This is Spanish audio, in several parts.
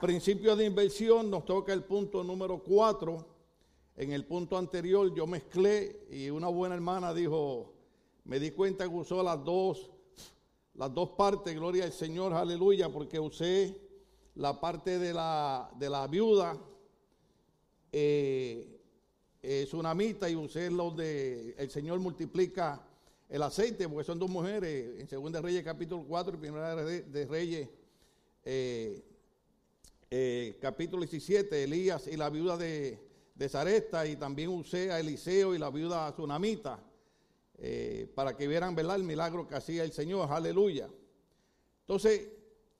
Principio de inversión, nos toca el punto número 4. En el punto anterior yo mezclé y una buena hermana dijo, me di cuenta que usó las dos, las dos partes, gloria al Señor, aleluya, porque usé la parte de la, de la viuda, eh, es una mitad y usé lo de el Señor multiplica el aceite, porque son dos mujeres, en Segunda Reyes capítulo 4 y Primera de Reyes eh, eh, capítulo 17, Elías y la viuda de, de y también usé a Eliseo y la viuda Tsunamita, eh, para que vieran ¿verdad? el milagro que hacía el Señor, aleluya. Entonces,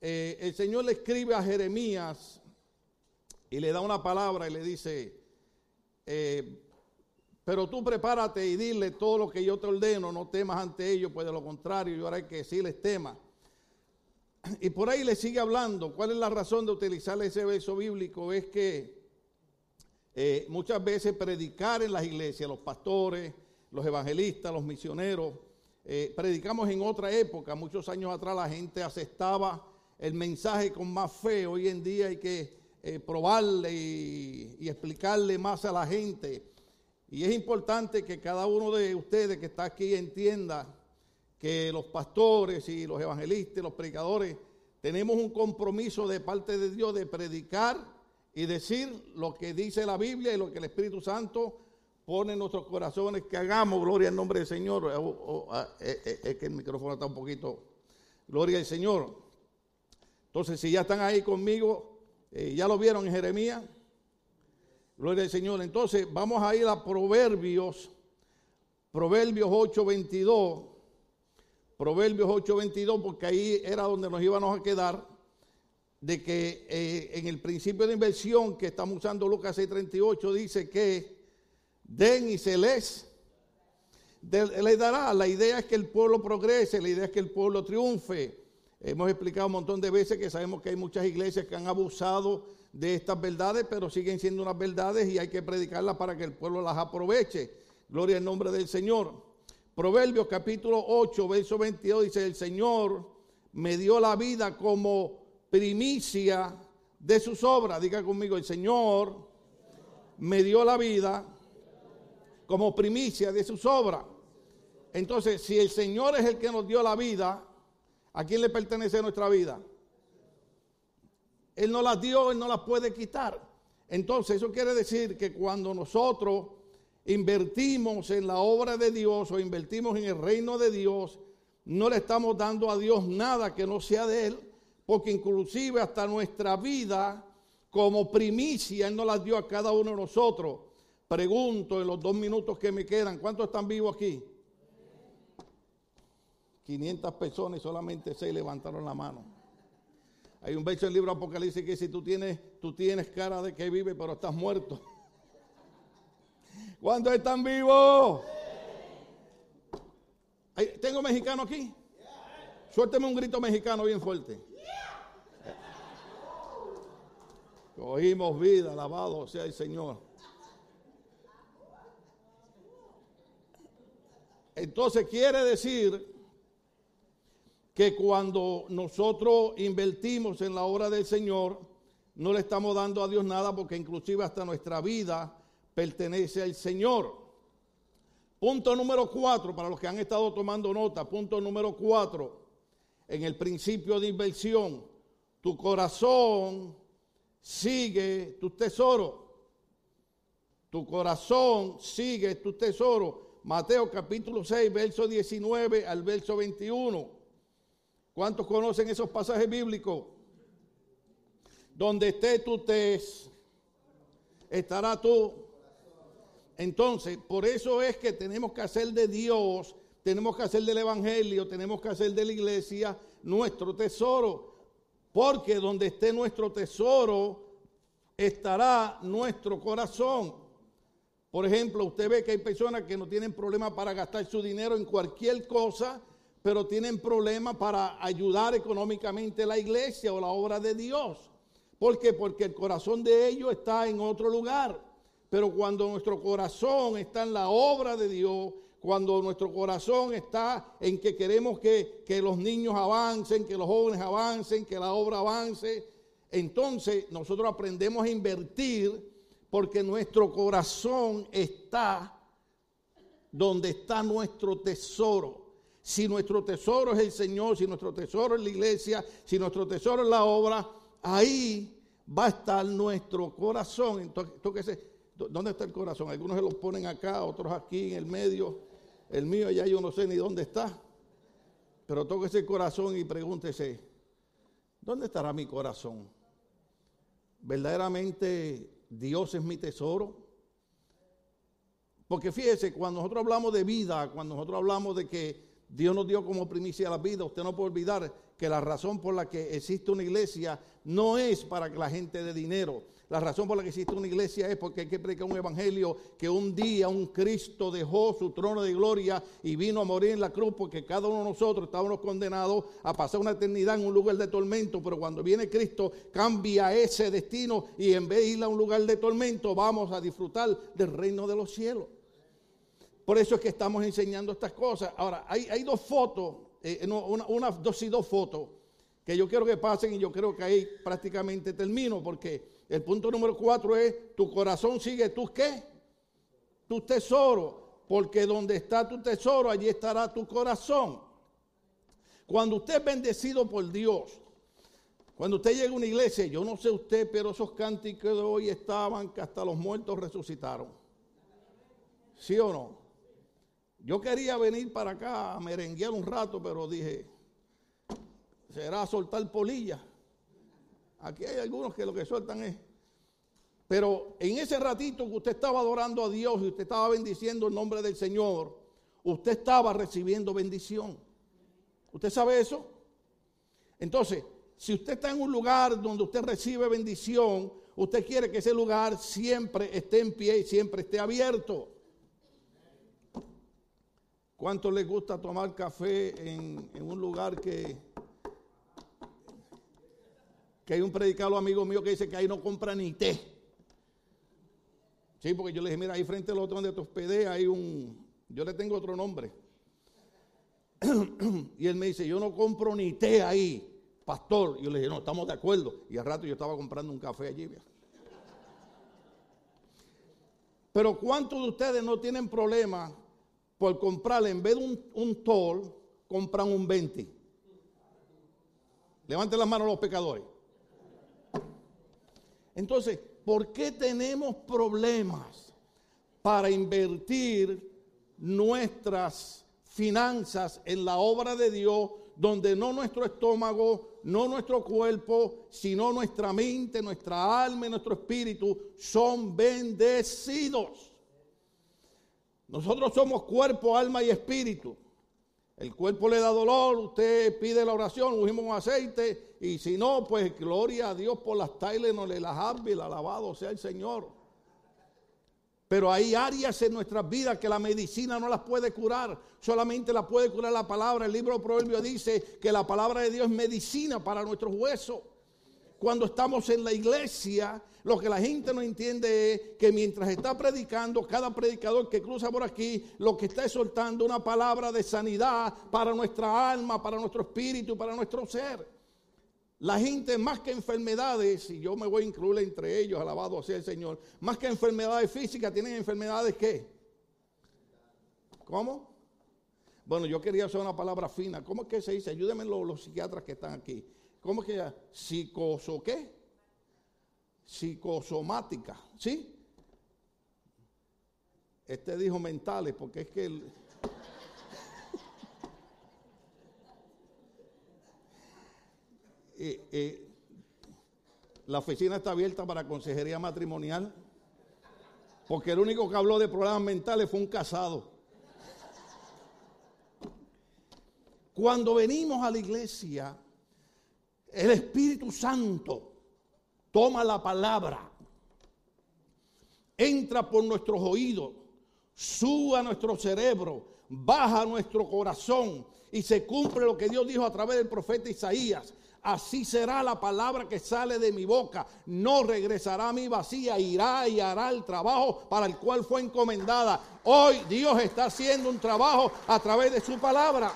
eh, el Señor le escribe a Jeremías y le da una palabra y le dice, pero tú prepárate y dile todo lo que yo te ordeno, no temas ante ellos, pues de lo contrario yo haré que sí les temas. Y por ahí le sigue hablando. ¿Cuál es la razón de utilizar ese verso bíblico? Es que eh, muchas veces predicar en las iglesias, los pastores, los evangelistas, los misioneros, eh, predicamos en otra época, muchos años atrás la gente aceptaba el mensaje con más fe. Hoy en día hay que eh, probarle y explicarle más a la gente. Y es importante que cada uno de ustedes que está aquí entienda que los pastores y los evangelistas, los predicadores, tenemos un compromiso de parte de Dios de predicar y decir lo que dice la Biblia y lo que el Espíritu Santo pone en nuestros corazones que hagamos. Gloria al nombre del Señor. Ah, eh, eh, es que el micrófono está un poquito. Gloria al Señor. Entonces, si ya están ahí conmigo, eh, ya lo vieron en Jeremías. Gloria al Señor. Entonces, vamos a ir a Proverbios. Proverbios 8:22. Proverbios 8:22, porque ahí era donde nos íbamos a quedar, de que eh, en el principio de inversión que estamos usando Lucas 6:38 dice que den y se les le dará. La idea es que el pueblo progrese, la idea es que el pueblo triunfe. Hemos explicado un montón de veces que sabemos que hay muchas iglesias que han abusado de estas verdades, pero siguen siendo unas verdades y hay que predicarlas para que el pueblo las aproveche. Gloria al nombre del Señor. Proverbios capítulo 8, verso 22 dice, el Señor me dio la vida como primicia de sus obras. Diga conmigo, el Señor me dio la vida como primicia de sus obras. Entonces, si el Señor es el que nos dio la vida, ¿a quién le pertenece nuestra vida? Él no las dio, Él no las puede quitar. Entonces, eso quiere decir que cuando nosotros invertimos en la obra de Dios o invertimos en el reino de Dios, no le estamos dando a Dios nada que no sea de Él, porque inclusive hasta nuestra vida como primicia Él nos la dio a cada uno de nosotros. Pregunto en los dos minutos que me quedan, ¿cuántos están vivos aquí? 500 personas y solamente seis levantaron la mano. Hay un verso del libro Apocalipsis que si tú tienes, tú tienes cara de que vive, pero estás muerto. ¿Cuántos están vivos? ¿Tengo mexicano aquí? Suélteme un grito mexicano bien fuerte. Cogimos vida, alabado sea el Señor. Entonces quiere decir que cuando nosotros invertimos en la obra del Señor, no le estamos dando a Dios nada porque inclusive hasta nuestra vida pertenece al Señor. Punto número cuatro, para los que han estado tomando nota, punto número cuatro, en el principio de inversión, tu corazón sigue tu tesoro. Tu corazón sigue tu tesoro. Mateo capítulo 6, verso 19 al verso 21. ¿Cuántos conocen esos pasajes bíblicos? Donde esté tu tes, estará tú entonces, por eso es que tenemos que hacer de Dios, tenemos que hacer del Evangelio, tenemos que hacer de la iglesia nuestro tesoro. Porque donde esté nuestro tesoro, estará nuestro corazón. Por ejemplo, usted ve que hay personas que no tienen problema para gastar su dinero en cualquier cosa, pero tienen problema para ayudar económicamente la iglesia o la obra de Dios. ¿Por qué? Porque el corazón de ellos está en otro lugar. Pero cuando nuestro corazón está en la obra de Dios, cuando nuestro corazón está en que queremos que, los niños avancen, que los jóvenes avancen, que la obra avance, entonces nosotros aprendemos a invertir porque nuestro corazón está donde está nuestro tesoro. Si nuestro tesoro es el Señor, si nuestro tesoro es la iglesia, si nuestro tesoro es la obra, ahí va a estar nuestro corazón. Entonces, ¿dónde está el corazón? Algunos se lo ponen acá, otros aquí en el medio. El mío ya yo no sé ni dónde está. Pero toque ese corazón y pregúntese, ¿dónde estará mi corazón? ¿Verdaderamente Dios es mi tesoro? Porque fíjese, cuando nosotros hablamos de vida, cuando nosotros hablamos de que Dios nos dio como primicia la vida, usted no puede olvidar que la razón por la que existe una iglesia no es para que la gente dé dinero. La razón por la que existe una iglesia es porque hay que predicar un evangelio que un día un Cristo dejó su trono de gloria y vino a morir en la cruz porque cada uno de nosotros estábamos condenados a pasar una eternidad en un lugar de tormento, pero cuando viene Cristo cambia ese destino y en vez de ir a un lugar de tormento vamos a disfrutar del reino de los cielos. Por eso es que estamos enseñando estas cosas. Ahora, hay, dos fotos, eh, una, dos y dos fotos que yo quiero que pasen y yo creo que ahí prácticamente termino porque el punto número cuatro es, tu corazón sigue tus qué? Tu tesoro, porque donde está tu tesoro, allí estará tu corazón. Cuando usted es bendecido por Dios, cuando usted llega a una iglesia, yo no sé usted, pero esos cánticos de hoy estaban que hasta los muertos resucitaron. ¿Sí o no? Yo quería venir para acá a merenguear un rato, pero dije, será soltar polilla. Aquí hay algunos que lo que sueltan es. Pero en ese ratito que usted estaba adorando a Dios y usted estaba bendiciendo el nombre del Señor, usted estaba recibiendo bendición. ¿Usted sabe eso? Entonces, si usted está en un lugar donde usted recibe bendición, usted quiere que ese lugar siempre esté en pie y siempre esté abierto. ¿Cuánto le gusta tomar café en, en un lugar que, que hay un predicado amigo mío que dice que ahí no compra ni té. Sí, porque yo le dije, mira, ahí frente al otro donde te hospedé hay un, yo le tengo otro nombre. y él me dice, yo no compro ni té ahí, pastor. Y yo le dije, no, estamos de acuerdo. Y al rato yo estaba comprando un café allí. Pero ¿cuántos de ustedes no tienen problema por comprarle, en vez de un, un tol, compran un 20? Levanten las manos los pecadores. Entonces, ¿por qué tenemos problemas para invertir nuestras finanzas en la obra de Dios, donde no nuestro estómago, no nuestro cuerpo, sino nuestra mente, nuestra alma y nuestro espíritu son bendecidos? Nosotros somos cuerpo, alma y espíritu. El cuerpo le da dolor, usted pide la oración, ungimos un aceite, y si no, pues gloria a Dios por las tailes, no le las hábil, alabado sea el Señor. Pero hay áreas en nuestras vidas que la medicina no las puede curar, solamente la puede curar la palabra. El libro de Proverbios dice que la palabra de Dios es medicina para nuestros huesos. Cuando estamos en la iglesia, lo que la gente no entiende es que mientras está predicando, cada predicador que cruza por aquí, lo que está soltando una palabra de sanidad para nuestra alma, para nuestro espíritu, para nuestro ser. La gente más que enfermedades, y yo me voy a incluir entre ellos, alabado sea el Señor, más que enfermedades físicas, tienen enfermedades qué? ¿Cómo? Bueno, yo quería hacer una palabra fina. ¿Cómo es que se dice? Ayúdenme los, los psiquiatras que están aquí. ¿Cómo que Psicoso qué? psicosomática, ¿sí? Este dijo mentales porque es que eh, eh, la oficina está abierta para consejería matrimonial porque el único que habló de problemas mentales fue un casado. Cuando venimos a la iglesia, el Espíritu Santo toma la palabra, entra por nuestros oídos, sube a nuestro cerebro, baja a nuestro corazón y se cumple lo que Dios dijo a través del profeta Isaías. Así será la palabra que sale de mi boca. No regresará a mi vacía, irá y hará el trabajo para el cual fue encomendada. Hoy Dios está haciendo un trabajo a través de su palabra.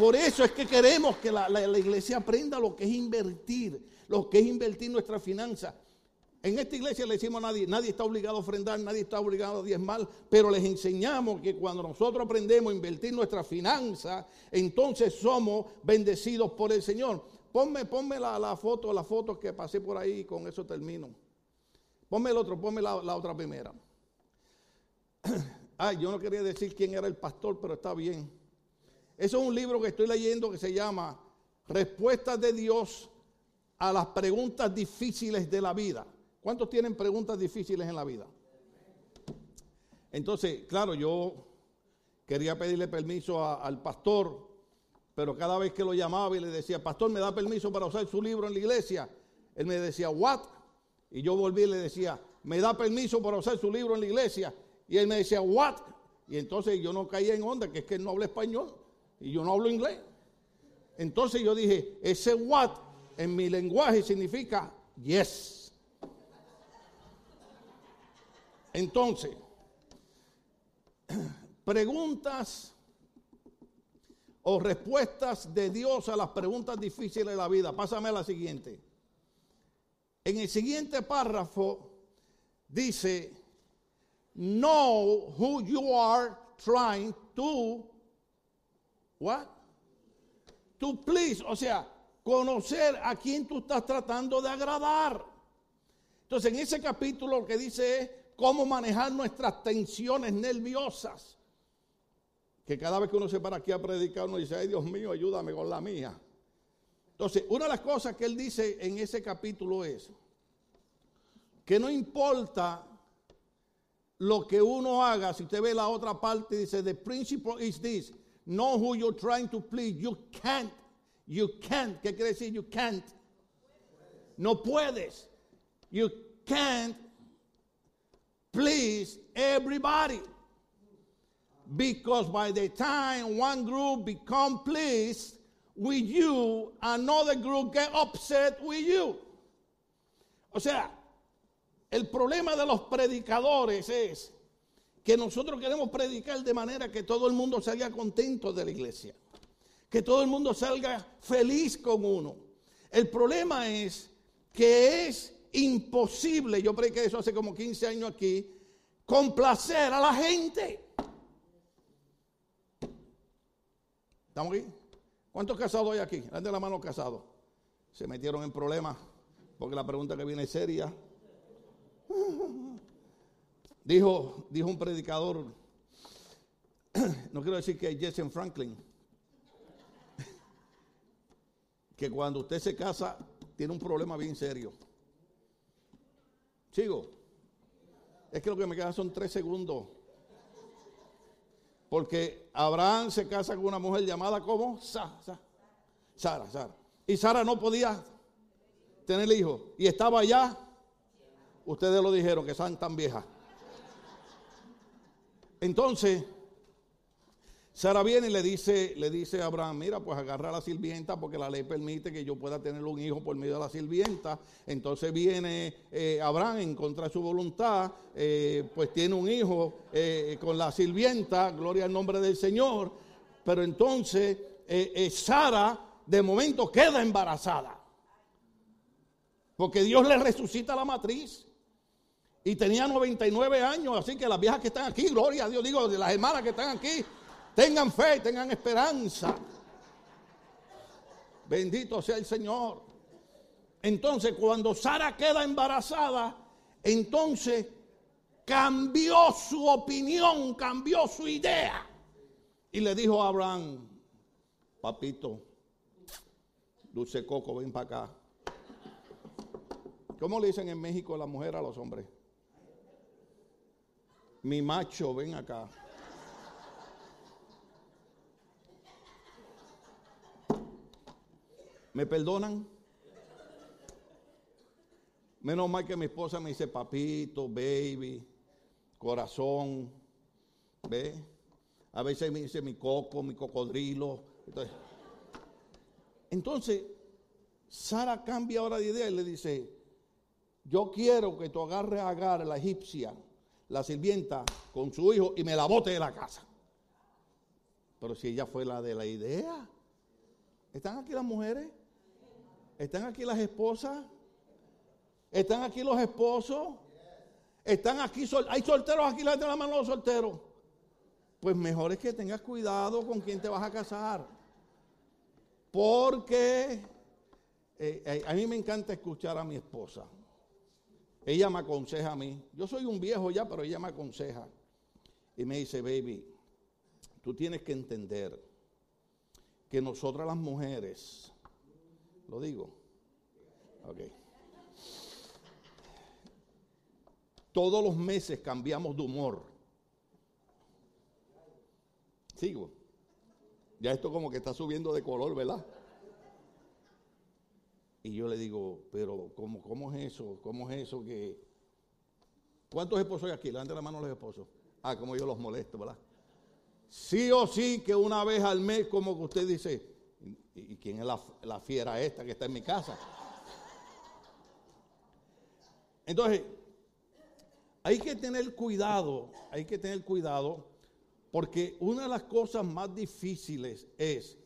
Por eso es que queremos que la, la iglesia aprenda lo que es invertir, lo que es invertir nuestra finanza. En esta iglesia le decimos a nadie, nadie está obligado a ofrendar, nadie está obligado a diezmar, pero les enseñamos que cuando nosotros aprendemos a invertir nuestra finanza, entonces somos bendecidos por el Señor. Ponme, ponme la, foto, la foto que pasé por ahí y con eso termino. Ponme el otro, ponme la, la otra primera. Ay, yo no quería decir quién era el pastor, pero está bien. Eso es un libro que estoy leyendo que se llama Respuestas de Dios a las preguntas difíciles de la vida. ¿Cuántos tienen preguntas difíciles en la vida? Entonces, claro, yo quería pedirle permiso al pastor, pero cada vez que lo llamaba y le decía, pastor, ¿me da permiso para usar su libro en la iglesia? Él me decía, ¿what? Y yo volví y le decía, ¿me da permiso para usar su libro en la iglesia? Y él me decía, ¿what? Y entonces yo no caía en onda, que es que él no habla español y yo no hablo inglés. Entonces yo dije, ese what en mi lenguaje significa yes. Entonces, preguntas o respuestas de Dios a las preguntas difíciles de la vida. Pásame a la siguiente. En el siguiente párrafo dice, know who you are trying to, what? To please, o sea, conocer a quien tú estás tratando de agradar. Entonces, en ese capítulo lo que dice es, cómo manejar nuestras tensiones nerviosas. Que cada vez que uno se para aquí a predicar, uno dice, ay Dios mío, ayúdame con la mía. Entonces, una de las cosas que él dice en ese capítulo es que no importa lo que uno haga, si usted ve la otra parte, dice, the principle is this, know who you're trying to please, you can't, you can't, ¿qué quiere decir you can't? No puedes, you can't please everybody. Because by the time one group become pleased with you, another group get upset with you. O sea, el problema de los predicadores es que nosotros queremos predicar de manera que todo el mundo salga contento de la iglesia, que todo el mundo salga feliz con uno. El problema es que es imposible, yo prediqué eso hace como 15 años aquí, complacer a la gente. ¿Estamos aquí? ¿Cuántos casados hay aquí? de la mano casados. Se metieron en problemas porque la pregunta que viene es seria. Dijo, dijo un predicador, no quiero decir que Jason Franklin, que cuando usted se casa tiene un problema bien serio. Sigo. Es que lo que me queda son tres segundos. Porque Abraham se casa con una mujer llamada como Sara, Sara. Y Sara no podía tener hijos. Y estaba allá. Ustedes lo dijeron, que son tan viejas. Entonces, Sara viene y le dice, le dice a Abraham, mira, pues agarra a la sirvienta porque la ley permite que yo pueda tener un hijo por medio de la sirvienta. Entonces viene eh, Abraham en contra de su voluntad, eh, pues tiene un hijo eh, con la sirvienta, gloria al nombre del Señor. Pero entonces Sara de momento queda embarazada. Porque Dios le resucita la matriz. Y tenía 99 años, así que las viejas que están aquí, gloria a Dios, digo, las hermanas que están aquí, Tengan fe, tengan esperanza. Bendito sea el Señor. Entonces, cuando Sara queda embarazada, entonces cambió su opinión, cambió su idea. Y le dijo a Abraham, papito, dulce coco, ven para acá. ¿Cómo le dicen en México la mujer a los hombres? Mi macho, ven acá. ¿Me perdonan? Menos mal que mi esposa me dice papito, baby, corazón, ¿ve? A veces me dice mi coco, mi cocodrilo. Entonces, Sara cambia ahora de idea y le dice, yo quiero que tú agarres a Agar, la egipcia, la sirvienta, con su hijo y me la bote de la casa. Pero si ella fue la de la idea, ¿Están aquí las mujeres? ¿Están aquí las esposas? ¿Están aquí los esposos? ¿Están aquí? ¿Hay solteros aquí? de la mano los solteros. Pues mejor es que tengas cuidado con quién te vas a casar. Porque eh, eh, a mí me encanta escuchar a mi esposa. Ella me aconseja a mí. Yo soy un viejo ya, pero ella me aconseja. Y me dice, baby, tú tienes que entender que nosotras las mujeres, lo digo, ok, todos los meses cambiamos de humor. Sigo. Ya esto como que está subiendo de color, ¿verdad? Y yo le digo, pero ¿cómo, cómo es eso? ¿Cómo es eso que... ¿Cuántos esposos hay aquí? Levanten la mano los esposos. Ah, como yo los molesto, ¿verdad? Sí o sí que una vez al mes, como que usted dice, ¿y, quién es la, la fiera esta que está en mi casa? Entonces, hay que tener cuidado, hay que tener cuidado, porque una de las cosas más difíciles es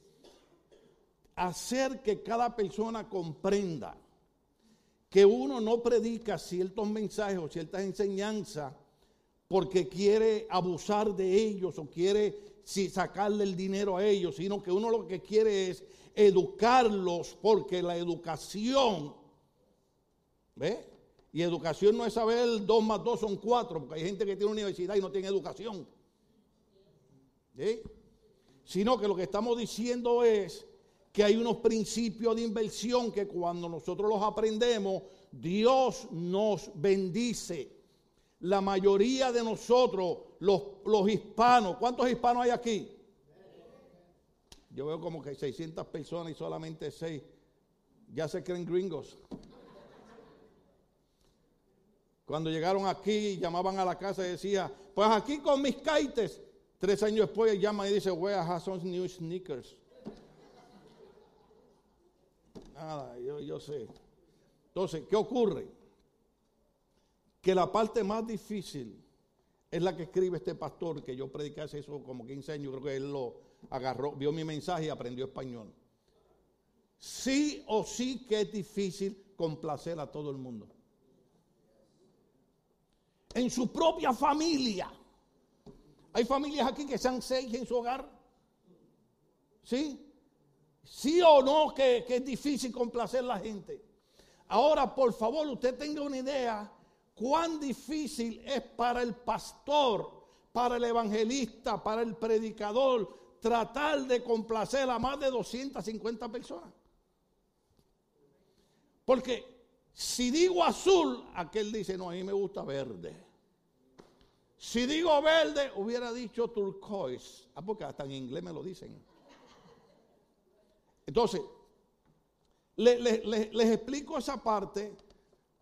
hacer que cada persona comprenda que uno no predica ciertos mensajes o ciertas enseñanzas porque quiere abusar de ellos o quiere sacarle el dinero a ellos, sino que uno lo que quiere es educarlos porque la educación, ¿ve? Y educación no es saber dos más dos son cuatro, porque hay gente que tiene universidad y no tiene educación. ¿Sí? Sino que lo que estamos diciendo es que hay unos principios de inversión que cuando nosotros los aprendemos, Dios nos bendice. La mayoría de nosotros, los, los hispanos, ¿cuántos hispanos hay aquí? Yo veo como que 600 personas y solamente 6 ya se creen gringos. Cuando llegaron aquí, llamaban a la casa y decía, pues aquí con mis kaites. Tres años después llama y dice, where have some new sneakers. Nada, yo, yo sé. Entonces, ¿qué ocurre? Que la parte más difícil es la que escribe este pastor, que yo prediqué hace eso como 15 años, creo que él lo agarró, vio mi mensaje y aprendió español. Sí o sí que es difícil complacer a todo el mundo. En su propia familia. Hay familias aquí que sean seis en su hogar. ¿Sí? Sí o no que, es difícil complacer a la gente. Ahora, por favor, usted tenga una idea cuán difícil es para el pastor, para el evangelista, para el predicador, tratar de complacer a más de 250 personas. Porque si digo azul, aquel dice, no, a mí me gusta verde. Si digo verde, hubiera dicho turquoise. Ah, porque hasta en inglés me lo dicen. Entonces, les explico esa parte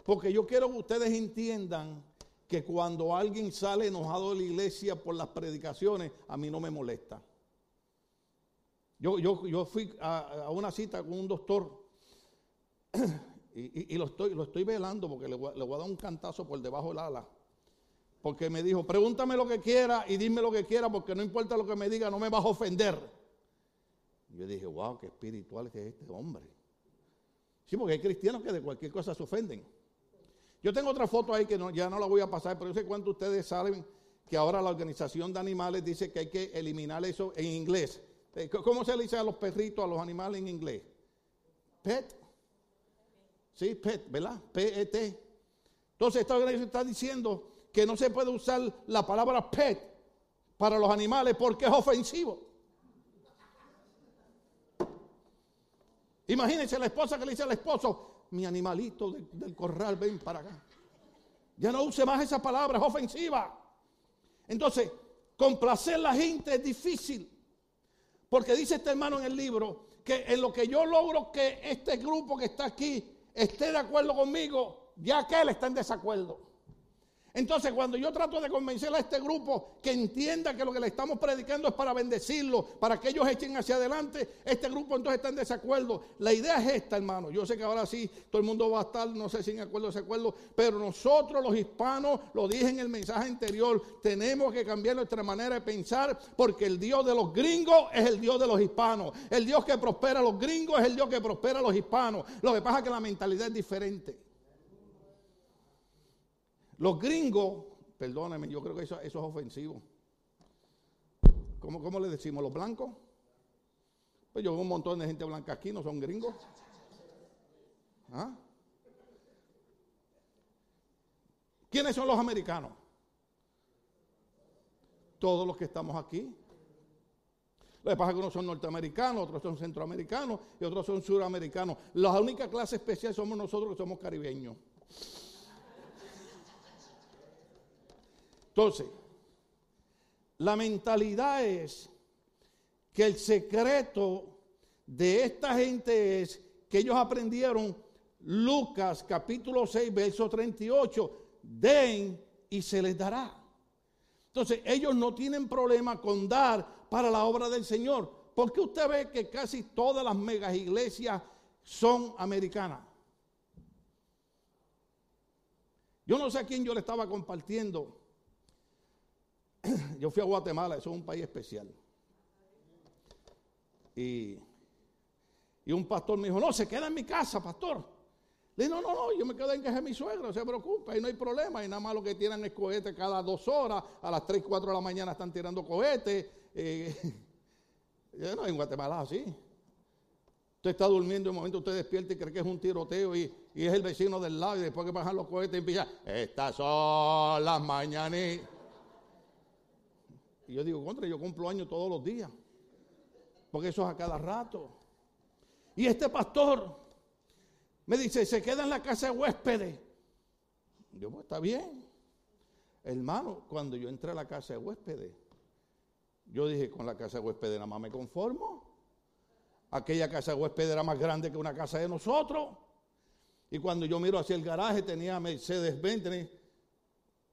porque yo quiero que ustedes entiendan que cuando alguien sale enojado de la iglesia por las predicaciones, a mí no me molesta. Yo, yo, yo fui a, una cita con un doctor y, lo, estoy, lo estoy velando porque le voy, le voy a dar un cantazo por debajo del ala. Porque me dijo, pregúntame lo que quiera y dime lo que quiera porque no importa lo que me diga, no me vas a ofender. Yo dije, wow, qué espiritual es este hombre. Sí, porque hay cristianos que de cualquier cosa se ofenden. Yo tengo otra foto ahí que ya no la voy a pasar, pero yo sé cuánto ustedes saben que ahora la organización de animales dice que hay que eliminar eso en inglés. Eh, ¿Cómo se le dice a los perritos, a los animales en inglés? Pet. Sí, pet, ¿verdad? P-E-T. Entonces esta organización está diciendo que no se puede usar la palabra pet para los animales porque es ofensivo. Imagínense la esposa que le dice al esposo, mi animalito del, corral, ven para acá. Ya no use más esa palabra, es ofensiva. Entonces, complacer a la gente es difícil. Porque dice este hermano en el libro que en lo que yo logro que este grupo que está aquí esté de acuerdo conmigo, ya que él está en desacuerdo. Entonces, cuando yo trato de convencer a este grupo que entienda que lo que le estamos predicando es para bendecirlo, para que ellos echen hacia adelante, este grupo entonces está en desacuerdo. La idea es esta, hermano. Yo sé que ahora sí todo el mundo va a estar, no sé si en acuerdo o desacuerdo, pero nosotros los hispanos, lo dije en el mensaje anterior, tenemos que cambiar nuestra manera de pensar porque el Dios de los gringos es el Dios de los hispanos. El Dios que prospera a los gringos es el Dios que prospera a los hispanos. Lo que pasa es que la mentalidad es diferente. Los gringos, perdónenme, yo creo que eso, es ofensivo. ¿Cómo, ¿Cómo, le decimos? ¿Los blancos? Pues yo veo un montón de gente blanca aquí, no son gringos. ¿Ah? ¿Quiénes son los americanos? Todos los que estamos aquí. Lo que pasa es que unos son norteamericanos, otros son centroamericanos y otros son suramericanos. La única clase especial somos nosotros que somos caribeños. Entonces, la mentalidad es que el secreto de esta gente es que ellos aprendieron Lucas capítulo 6, verso 38, den y se les dará. Entonces, ellos no tienen problema con dar para la obra del Señor. porque usted ve que casi todas las megas iglesias son americanas? Yo no sé a quién yo le estaba compartiendo yo fui a Guatemala, eso es un país especial. Y, un pastor me dijo, no, se queda en mi casa, pastor. Le dije, no, no, no, yo me quedo en casa de mi suegro, no se preocupe, ahí no hay problema. Y nada más lo que tiran es cohetes cada dos horas, a las 3, 4 de la mañana están tirando cohetes. Eh, no, en Guatemala así. Usted está durmiendo y un momento usted despierta y cree que es un tiroteo y, es el vecino del lado y después que bajan los cohetes empieza, estas son las mañanitas. Y yo digo, contra, yo cumplo años todos los días. Porque eso es a cada rato. Y este pastor me dice, se queda en la casa de huéspedes. Yo, pues está bien. Hermano, cuando yo entré a la casa de huéspedes, yo dije, con la casa de huéspedes nada más me conformo. Aquella casa de huéspedes era más grande que una casa de nosotros. Y cuando yo miro hacia el garaje tenía Mercedes Bentley.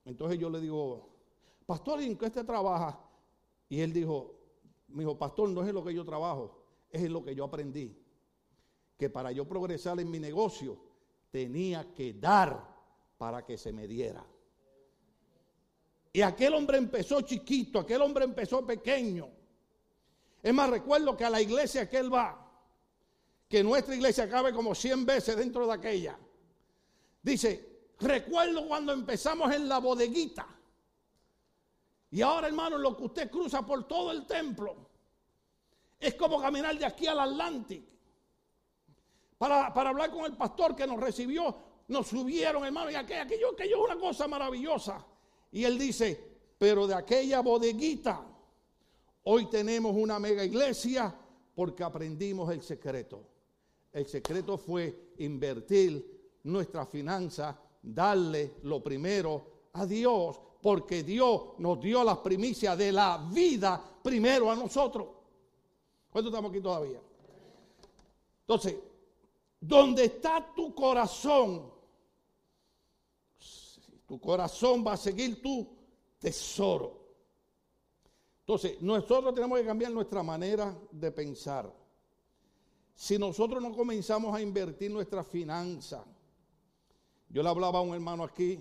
Entonces yo le digo, pastor, ¿en qué usted trabaja? Y él dijo, mi hijo, pastor, no es en lo que yo trabajo, es en lo que yo aprendí. Que para yo progresar en mi negocio tenía que dar para que se me diera. Y aquel hombre empezó chiquito, aquel hombre empezó pequeño. Es más, recuerdo que a la iglesia que él va, que nuestra iglesia cabe como 100 veces dentro de aquella. Dice, recuerdo cuando empezamos en la bodeguita. Y ahora, hermano, lo que usted cruza por todo el templo es como caminar de aquí al Atlántico. Para, hablar con el pastor que nos recibió, nos subieron, hermano, y aquello, aquello, aquello es una cosa maravillosa. Y él dice, pero de aquella bodeguita, hoy tenemos una mega iglesia porque aprendimos el secreto. El secreto fue invertir nuestra finanza, darle lo primero a Dios porque Dios nos dio las primicias de la vida primero a nosotros. ¿Cuánto estamos aquí todavía? Entonces, donde está tu corazón, tu corazón va a seguir tu tesoro. Entonces, nosotros tenemos que cambiar nuestra manera de pensar. Si nosotros no comenzamos a invertir nuestra finanza, yo le hablaba a un hermano aquí,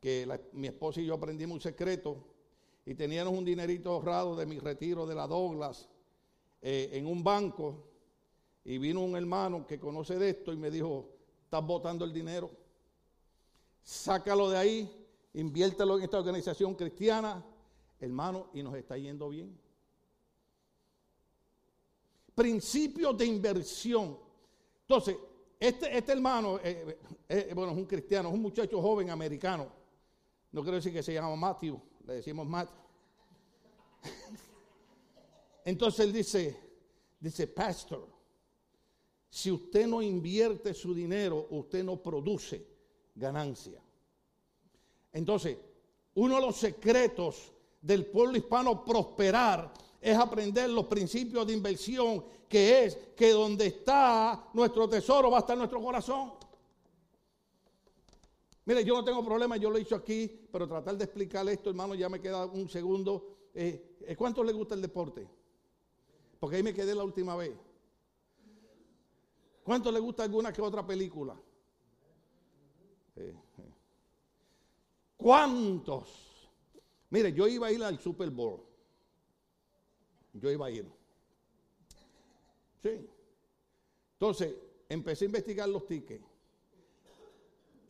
que mi esposa y yo aprendimos un secreto y teníamos un dinerito ahorrado de mi retiro de la Douglas eh, en un banco y vino un hermano que conoce de esto y me dijo, estás botando el dinero, sácalo de ahí, inviértelo en esta organización cristiana, hermano, y nos está yendo bien. Principios de inversión. Entonces, este, este hermano, eh, eh, bueno, es un cristiano, es un muchacho joven americano no quiero decir que se llama Matthew, le decimos Matt. Entonces él dice, dice, pastor, si usted no invierte su dinero, usted no produce ganancia. Entonces, uno de los secretos del pueblo hispano prosperar es aprender los principios de inversión, que es que donde está nuestro tesoro va a estar nuestro corazón. Mire, yo no tengo problema, yo lo he dicho aquí, pero tratar de explicar esto, hermano, ya me queda un segundo. Eh, eh, ¿Cuánto le gusta el deporte? Porque ahí me quedé la última vez. ¿Cuánto le gusta alguna que otra película? ¿Cuántos? Mire, yo iba a ir al Super Bowl. Yo iba a ir. Sí. Entonces, empecé a investigar los tickets.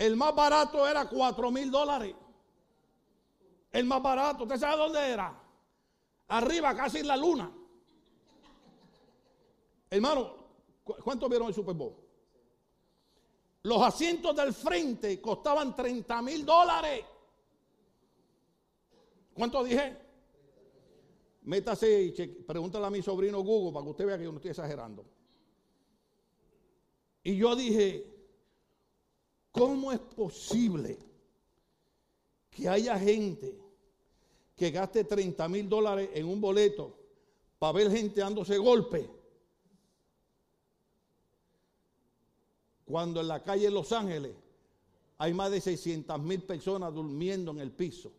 El más barato era 4 mil dólares. El más barato. ¿Usted sabe dónde era? Arriba, casi en la luna. Hermano, ¿cuánto vieron el Super Bowl? Los asientos del frente costaban 30 mil dólares. ¿Cuánto dije? Métase y pregúntale a mi sobrino Google para que usted vea que yo no estoy exagerando. Y yo dije, ¿cómo es posible que haya gente que gaste 30 mil dólares en un boleto para ver gente dándose golpe? Cuando en la calle de Los Ángeles hay más de 600 mil personas durmiendo en el piso.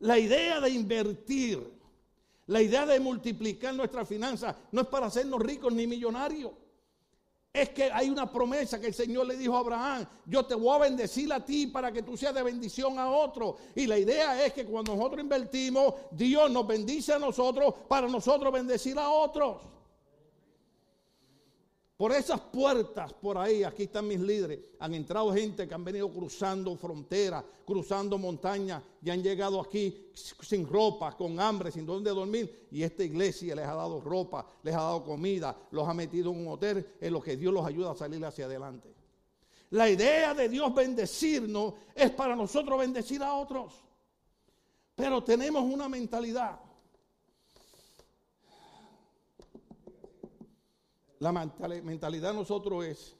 La idea de invertir, la idea de multiplicar nuestras finanzas no es para hacernos ricos ni millonarios. Es que hay una promesa que el Señor le dijo a Abraham, yo te voy a bendecir a ti para que tú seas de bendición a otro. Y la idea es que cuando nosotros invertimos, Dios nos bendice a nosotros para nosotros bendecir a otros. Por esas puertas, por ahí, aquí están mis líderes, han entrado gente que han venido cruzando fronteras, cruzando montañas y han llegado aquí sin ropa, con hambre, sin dónde dormir. Y esta iglesia les ha dado ropa, les ha dado comida, los ha metido en un hotel en lo que Dios los ayuda a salir hacia adelante. La idea de Dios bendecirnos es para nosotros bendecir a otros. Pero tenemos una mentalidad La mentalidad de nosotros es,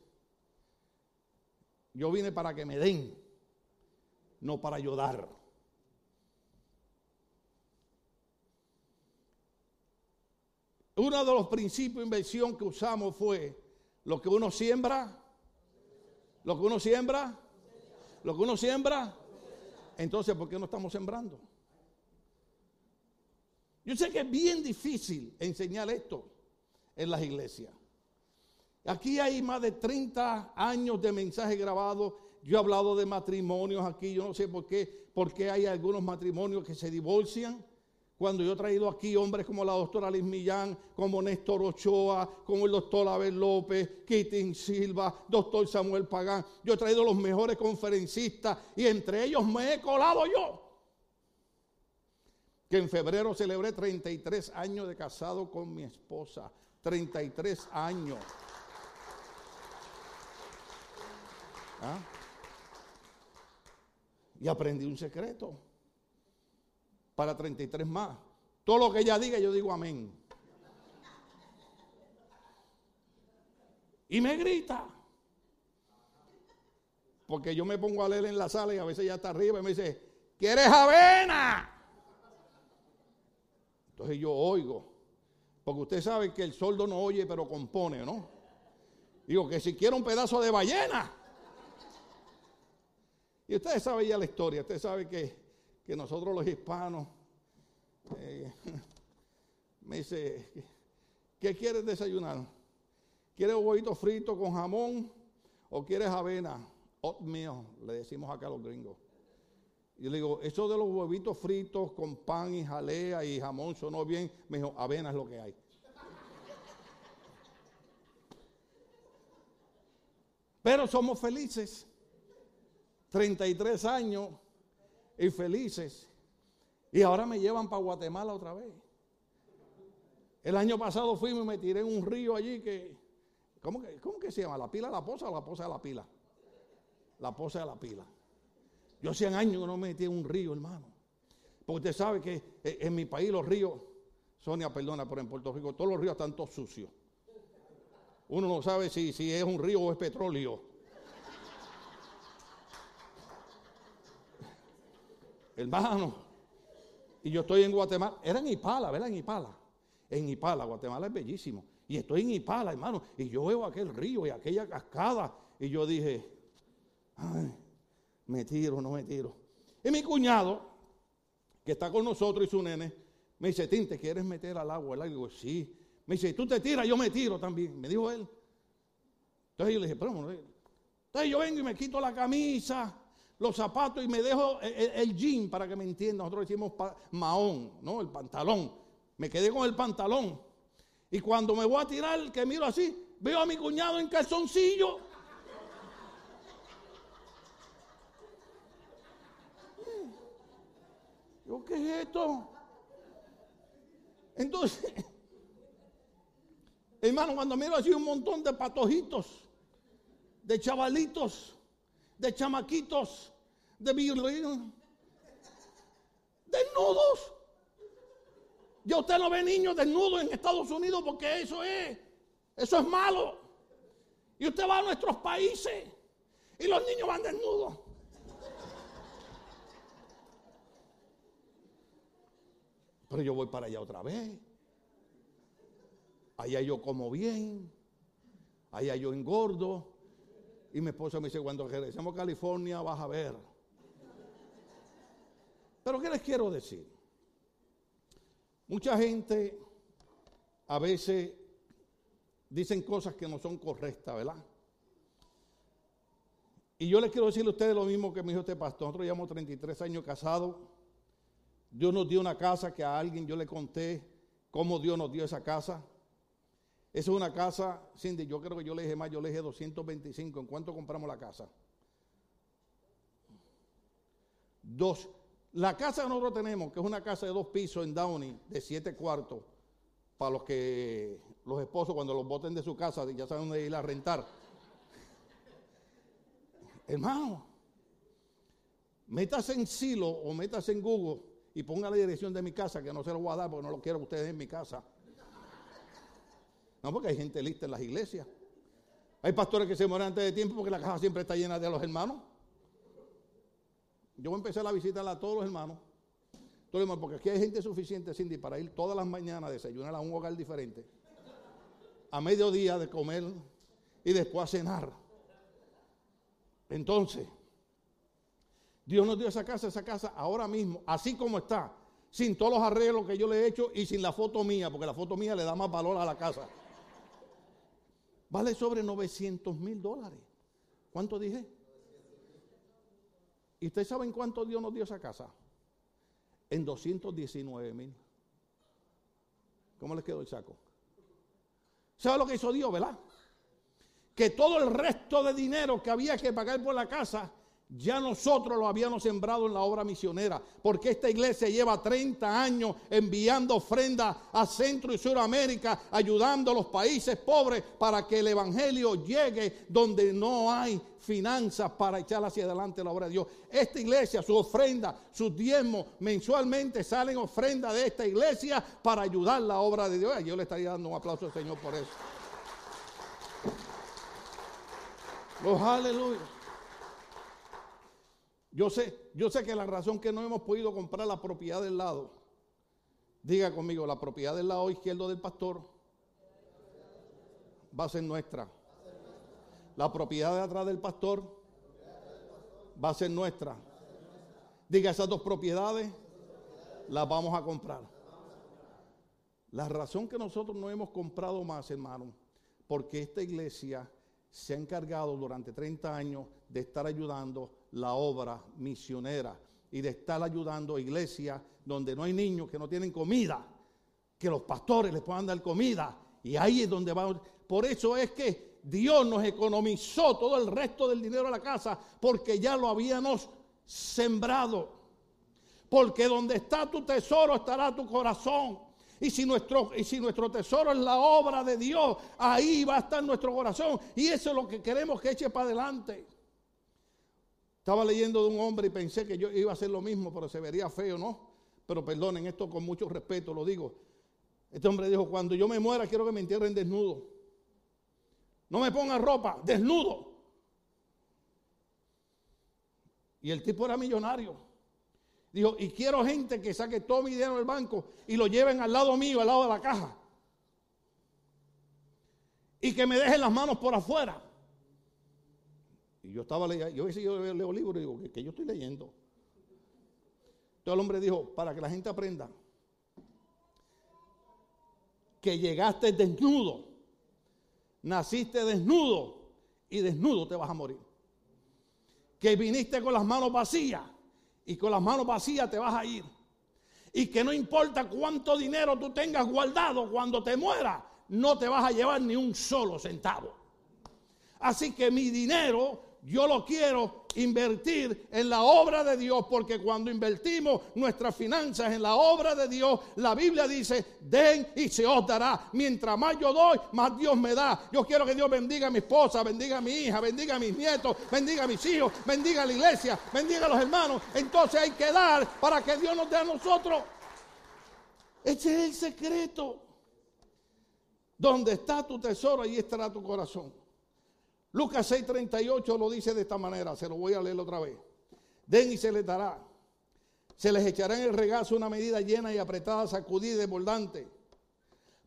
yo vine para que me den, no para ayudar. Uno de los principios de inversión que usamos fue lo que uno siembra, lo que uno siembra, lo que uno siembra. Entonces, ¿por qué no estamos sembrando? Yo sé que es bien difícil enseñar esto en las iglesias. Aquí hay más de 30 años de mensaje grabado. Yo he hablado de matrimonios aquí, yo no sé por qué, porque hay algunos matrimonios que se divorcian. Cuando yo he traído aquí hombres como la doctora Liz Millán, como Néstor Ochoa, como el doctor Abel López, Kitin Silva, doctor Samuel Pagán, yo he traído los mejores conferencistas y entre ellos me he colado yo. Que en febrero celebré 33 años de casado con mi esposa. 33 años. ¿Ah? Y aprendí un secreto para 33 más. Todo lo que ella diga, yo digo amén. Y me grita. Porque yo me pongo a leer en la sala y a veces ella está arriba y me dice, ¿quieres avena? Entonces yo oigo. Porque usted sabe que el soldo no oye, pero compone, ¿no? Digo que si quiero un pedazo de ballena. Y ustedes saben ya la historia, ustedes saben que, nosotros los hispanos, eh, me dice, ¿qué quieres desayunar? ¿Quieres huevito frito con jamón o quieres avena? mío, le decimos acá a los gringos. Y le digo, eso de los huevitos fritos con pan y jalea y jamón sonó bien. Me dijo, avena es lo que hay. Pero somos felices. 33 años y felices. Y ahora me llevan para Guatemala otra vez. El año pasado fuimos y me tiré en un río allí que, ¿cómo que, cómo que se llama? ¿La pila de la poza o la poza de la pila? La poza de la pila. Yo hacía años que no me metí en un río, hermano. Porque usted sabe que eh, en mi país los ríos, Sonia, perdona, pero en Puerto Rico todos los ríos están todos sucios. Uno no sabe si, si es un río o es petróleo. Hermano. Y yo estoy en Guatemala. Era en Ipala, ¿verdad? En Ipala. En Ipala, Guatemala es bellísimo. Y estoy en Ipala, hermano. Y yo veo aquel río y aquella cascada. Y yo dije, Ay, me tiro, no me tiro. Y mi cuñado, que está con nosotros y su nene, me dice, Tim, ¿te quieres meter al agua? Y digo, sí. Me dice, tú te tiras, yo me tiro también. Me dijo él. Entonces yo le dije, pero entonces yo vengo y me quito la camisa, los zapatos y me dejo el, jean para que me entiendan. Nosotros decimos mahón, ¿no? El pantalón. Me quedé con el pantalón. Y cuando me voy a tirar, que miro así, veo a mi cuñado en calzoncillo. Yo, ¿qué es esto? Entonces, hermano, cuando miro así un montón de patojitos, de chavalitos, de chamaquitos, de virlinos, desnudos. Ya usted no ve niños desnudos en Estados Unidos porque eso es, eso es malo. Y usted va a nuestros países y los niños van desnudos. Pero yo voy para allá otra vez. Allá yo como bien. Allá yo engordo. Y mi esposa me dice, cuando regresemos a California vas a ver. Pero ¿qué les quiero decir? Mucha gente a veces dicen cosas que no son correctas, ¿verdad? Y yo les quiero decirle a ustedes lo mismo que me dijo este pastor. Nosotros llevamos 33 años casados. Dios nos dio una casa que a alguien yo le conté cómo Dios nos dio esa casa. Esa es una casa, Cindy, yo creo que yo le dije más, yo le dije 225. ¿En cuánto compramos la casa? Dos. La casa que nosotros tenemos, que es una casa de dos pisos en Downey, de siete cuartos, para los que los esposos cuando los boten de su casa ya saben dónde ir a rentar. Hermano, métase en Silo o métase en Google y ponga la dirección de mi casa, que no se lo voy a dar porque no lo quiero ustedes en mi casa. No, porque hay gente lista en las iglesias. Hay pastores que se mueren antes de tiempo porque la casa siempre está llena de los hermanos. Yo voy a empezar a a todos los hermanos. Todos porque aquí hay gente suficiente, Cindy, para ir todas las mañanas a desayunar a un hogar diferente. A mediodía de comer y después a cenar. Entonces, Dios nos dio esa casa, esa casa ahora mismo, así como está, sin todos los arreglos que yo le he hecho y sin la foto mía, porque la foto mía le da más valor a la casa. Vale sobre 900 mil dólares. ¿Cuánto dije? ¿Y ustedes saben cuánto Dios nos dio esa casa? En 219 mil. ¿Cómo les quedó el saco? ¿Sabe lo que hizo Dios, verdad? Que todo el resto de dinero que había que pagar por la casa ya nosotros lo habíamos sembrado en la obra misionera, porque esta iglesia lleva 30 años enviando ofrendas a Centro y Suramérica, ayudando a los países pobres para que el Evangelio llegue donde no hay finanzas para echar hacia adelante la obra de Dios. Esta iglesia, su ofrenda, sus diezmos, mensualmente salen ofrendas de esta iglesia para ayudar la obra de Dios. Yo le estaría dando un aplauso al Señor por eso. Oh, aleluya. Yo sé, yo sé que la razón que no hemos podido comprar la propiedad del lado, diga conmigo, la propiedad del lado izquierdo del pastor va a ser nuestra. La propiedad de atrás del pastor va a ser nuestra. Diga, esas dos propiedades las vamos a comprar. La razón que nosotros no hemos comprado más, hermano, porque esta iglesia se ha encargado durante 30 años de estar ayudando la obra misionera y de estar ayudando a iglesias donde no hay niños que no tienen comida, que los pastores les puedan dar comida. Y ahí es donde vamos. Por eso es que Dios nos economizó todo el resto del dinero de la casa porque ya lo habíamos sembrado. Porque donde está tu tesoro estará tu corazón. Y si, nuestro, y si nuestro tesoro es la obra de Dios, ahí va a estar nuestro corazón. Y eso es lo que queremos que eche para adelante. Estaba leyendo de un hombre y pensé que yo iba a hacer lo mismo, pero se vería feo, ¿no? Pero perdonen, esto con mucho respeto lo digo. Este hombre dijo, cuando yo me muera quiero que me entierren desnudo. No me pongan ropa, desnudo. Y el tipo era millonario. Dijo, y quiero gente que saque todo mi dinero del banco y lo lleven al lado mío, al lado de la caja. Y que me dejen las manos por afuera. Y yo estaba leyendo, yo a veces yo leo libros y digo, que, que yo estoy leyendo. Entonces el hombre dijo, para que la gente aprenda, que llegaste desnudo, naciste desnudo y desnudo te vas a morir. Que viniste con las manos vacías y con las manos vacías te vas a ir. Y que no importa cuánto dinero tú tengas guardado cuando te mueras, no te vas a llevar ni un solo centavo. Así que mi dinero yo lo quiero invertir en la obra de Dios, porque cuando invertimos nuestras finanzas en la obra de Dios, la Biblia dice, den y se os dará. Mientras más yo doy, más Dios me da. Yo quiero que Dios bendiga a mi esposa, bendiga a mi hija, bendiga a mis nietos, bendiga a mis hijos, bendiga a la iglesia, bendiga a los hermanos. Entonces hay que dar para que Dios nos dé a nosotros. Ese es el secreto. Donde está tu tesoro, ahí estará tu corazón. Lucas 6:38 lo dice de esta manera, se lo voy a leer otra vez. Den y se les dará. Se les echará en el regazo una medida llena y apretada, sacudida y desbordante.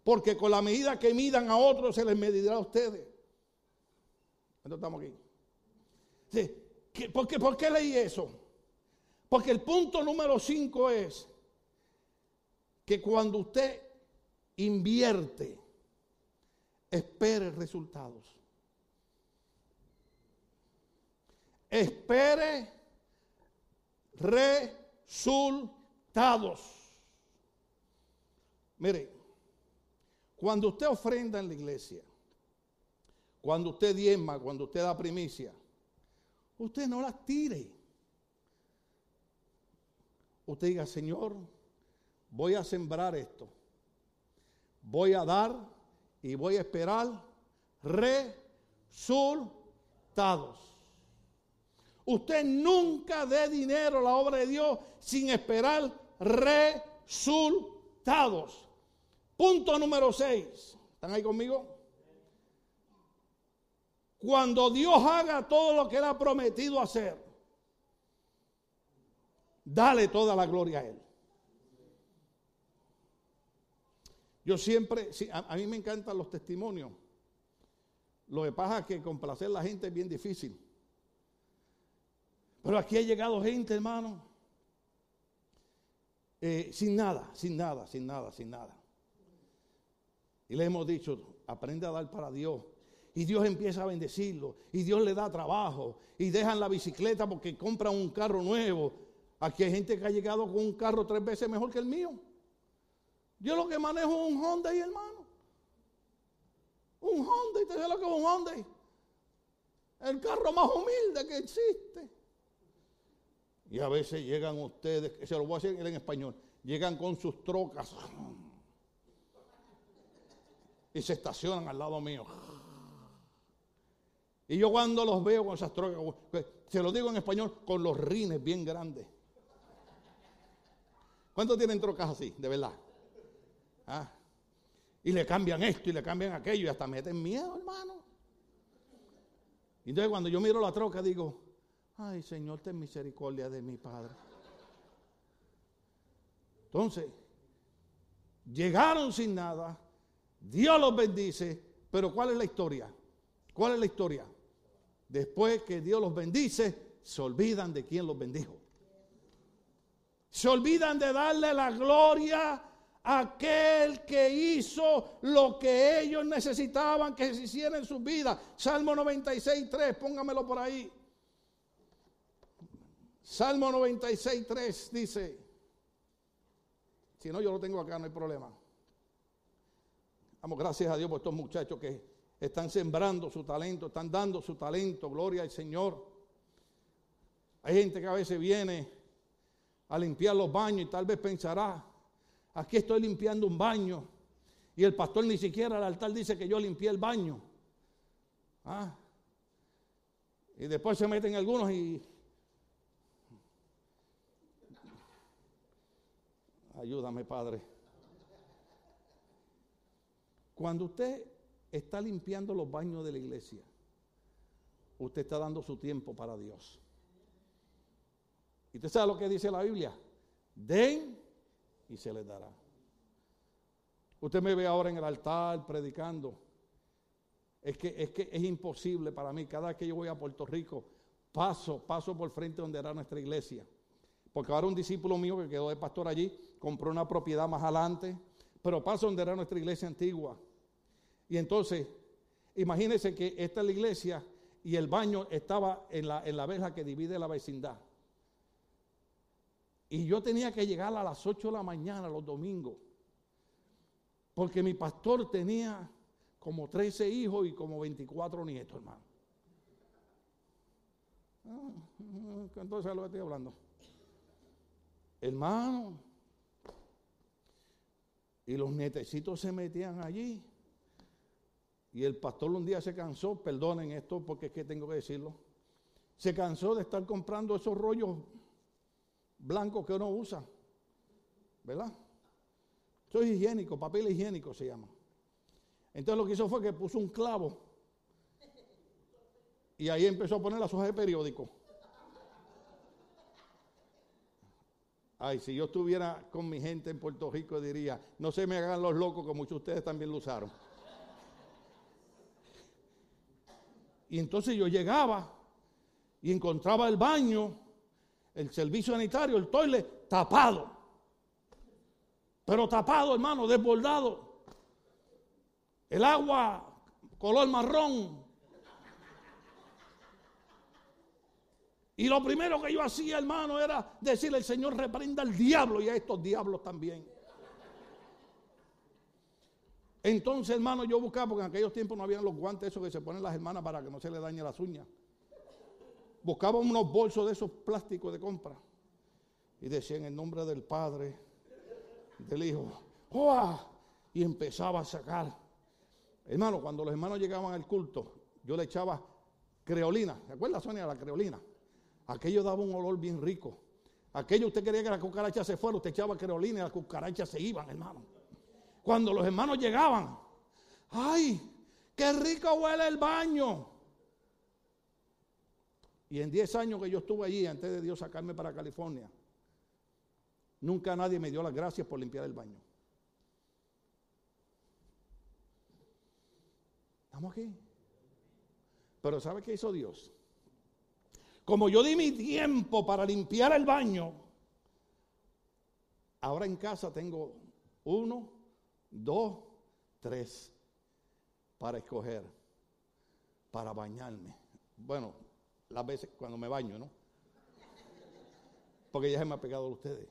Porque con la medida que midan a otros se les medirá a ustedes. Entonces estamos aquí. Sí. ¿Por, qué, ¿Por qué leí eso? Porque el punto número 5 es que cuando usted invierte, espere resultados. Espere resultados. Mire, cuando usted ofrenda en la iglesia, cuando usted diezma, cuando usted da primicia, usted no las tire. Usted diga, Señor, voy a sembrar esto. Voy a dar y voy a esperar resultados. Usted nunca dé dinero a la obra de Dios sin esperar resultados. Punto número 6. ¿Están ahí conmigo? Cuando Dios haga todo lo que Él ha prometido hacer, dale toda la gloria a Él. Yo siempre, a, mí me encantan los testimonios. Lo que pasa es que complacer a la gente es bien difícil. Pero aquí ha llegado gente, hermano, eh, sin nada, sin nada, sin nada, sin nada. Y le hemos dicho, aprende a dar para Dios. Y Dios empieza a bendecirlo. Y Dios le da trabajo. Y dejan la bicicleta porque compran un carro nuevo. Aquí hay gente que ha llegado con un carro tres veces mejor que el mío. Yo lo que manejo es un Honda, y hermano. Un Honda, te lo que es un Honda. El carro más humilde que existe. Y a veces llegan ustedes, se lo voy a decir en español, llegan con sus trocas y se estacionan al lado mío. Y yo cuando los veo con esas trocas, se lo digo en español, con los rines bien grandes. ¿Cuántos tienen trocas así, de verdad? ¿Ah? Y le cambian esto y le cambian aquello y hasta meten miedo, hermano. Entonces cuando yo miro la troca digo, Ay, Señor, ten misericordia de mi Padre. Entonces, llegaron sin nada, Dios los bendice, pero ¿cuál es la historia? ¿Cuál es la historia? Después que Dios los bendice, se olvidan de quién los bendijo. Se olvidan de darle la gloria a aquel que hizo lo que ellos necesitaban que se hiciera en sus vidas. Salmo 96, 3, póngamelo por ahí. Salmo 96, 3 dice, si no yo lo tengo acá, no hay problema. Damos gracias a Dios por estos muchachos que están sembrando su talento, están dando su talento, gloria al Señor. Hay gente que a veces viene a limpiar los baños y tal vez pensará, aquí estoy limpiando un baño y el pastor ni siquiera al altar dice que yo limpié el baño. ¿Ah? Y después se meten algunos y Ayúdame, Padre. Cuando usted está limpiando los baños de la iglesia, usted está dando su tiempo para Dios. ¿Y usted sabe lo que dice la Biblia? Den y se les dará. Usted me ve ahora en el altar predicando. Es que, es que es imposible para mí. Cada vez que yo voy a Puerto Rico, paso, paso por frente donde era nuestra iglesia. Porque ahora un discípulo mío que quedó de pastor allí, compró una propiedad más adelante, pero paso donde era nuestra iglesia antigua. Y entonces, imagínense que esta es la iglesia y el baño estaba en la, en la que divide la vecindad. Y yo tenía que llegar a las 8 de la mañana los domingos. Porque mi pastor tenía como 13 hijos y como 24 nietos, hermano. Ah, entonces lo estoy hablando. Hermano. Y los nietecitos se metían allí. Y el pastor un día se cansó, perdonen esto porque es que tengo que decirlo. Se cansó de estar comprando esos rollos blancos que uno usa. ¿Verdad? Eso es higiénico, papel higiénico se llama. Entonces lo que hizo fue que puso un clavo y ahí empezó a poner las hojas de periódico. Ay, si yo estuviera con mi gente en Puerto Rico diría, no se me hagan los locos que muchos de ustedes también lo usaron. Y entonces yo llegaba y encontraba el baño, el servicio sanitario, el toilet tapado. Pero tapado, hermano, desbordado. El agua color marrón. Y lo primero que yo hacía, hermano, era decirle al Señor reprenda al diablo y a estos diablos también. Entonces, hermano, yo buscaba, porque en aquellos tiempos no habían los guantes esos que se ponen las hermanas para que no se le dañe las uñas. Buscaba unos bolsos de esos plásticos de compra. Y decía en el nombre del Padre, del Hijo, ¡Oh! y empezaba a sacar. Hermano, cuando los hermanos llegaban al culto, yo le echaba creolina. ¿Se acuerda, Sonia, la creolina? Aquello daba un olor bien rico. Aquello usted quería que la cucaracha se fuera, usted echaba creolina y las cucarachas se iban, hermano. Cuando los hermanos llegaban, ¡ay! ¡Qué rico huele el baño! Y en 10 años que yo estuve allí, antes de Dios sacarme para California, nunca nadie me dio las gracias por limpiar el baño. ¿Estamos aquí? Pero ¿sabe qué hizo Dios? Como yo di mi tiempo para limpiar el baño, ahora en casa tengo uno, dos, tres para escoger, para bañarme. Bueno, las veces cuando me baño, ¿no? Porque ya se me ha pegado a ustedes.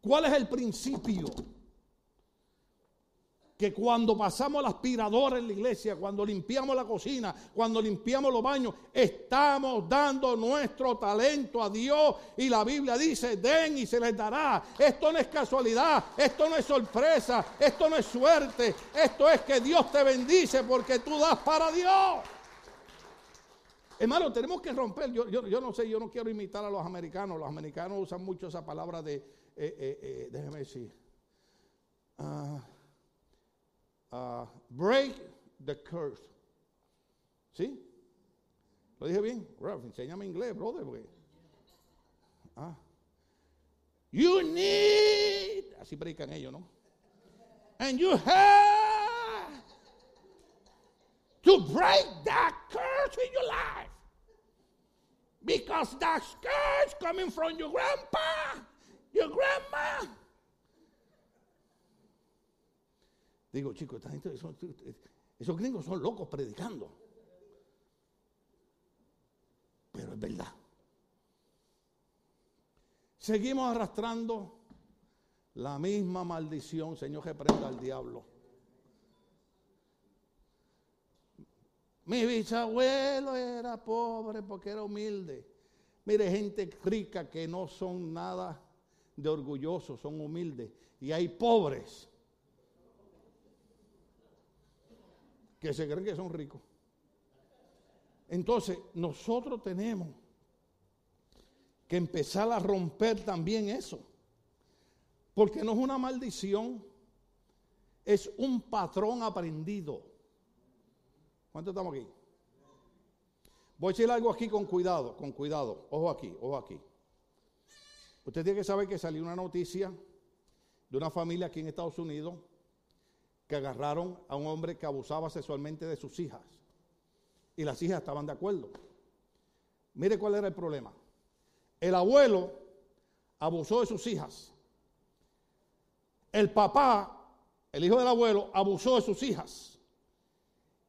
¿Cuál es el principio? Que cuando pasamos la aspiradora en la iglesia, cuando limpiamos la cocina, cuando limpiamos los baños, estamos dando nuestro talento a Dios. Y la Biblia dice, den y se les dará. Esto no es casualidad, esto no es sorpresa, esto no es suerte, esto es que Dios te bendice porque tú das para Dios. Hermano, tenemos que romper. Yo, no sé, yo no quiero imitar a los americanos. Los americanos usan mucho esa palabra de, eh, eh, eh, déjeme decir, uh, uh, break the curse. ¿Sí? ¿Lo dije bien? Ralph, enséñame inglés, brother. Ah. You need, así predican ellos, ¿no? And you have to break that curse in your life. Because that curse coming from your grandpa, your grandma, Digo, chicos, esos gringos son locos predicando. Pero es verdad. Seguimos arrastrando la misma maldición, Señor, que prenda al diablo. Mi bisabuelo era pobre porque era humilde. Mire, gente rica que no son nada de orgullosos, son humildes. Y hay pobres que se creen que son ricos. Entonces, nosotros tenemos que empezar a romper también eso. Porque no es una maldición, es un patrón aprendido. ¿Cuánto estamos aquí? Voy a decir algo aquí con cuidado, con cuidado. Ojo aquí, ojo aquí. Usted tiene que saber que salió una noticia de una familia aquí en Estados Unidos que agarraron a un hombre que abusaba sexualmente de sus hijas. Y las hijas estaban de acuerdo. Mire cuál era el problema. El abuelo abusó de sus hijas. El papá, el hijo del abuelo, abusó de sus hijas.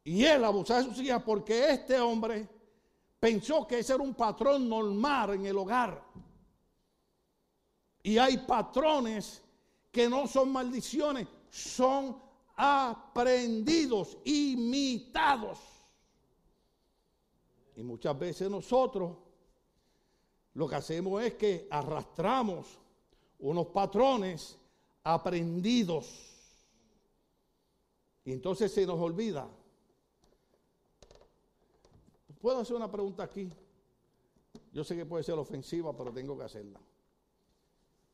Y él abusaba de sus hijas porque este hombre pensó que ese era un patrón normal en el hogar. Y hay patrones que no son maldiciones, son aprendidos, imitados. Y muchas veces nosotros lo que hacemos es que arrastramos unos patrones aprendidos. Y entonces se nos olvida. ¿Puedo hacer una pregunta aquí? Yo sé que puede ser ofensiva, pero tengo que hacerla.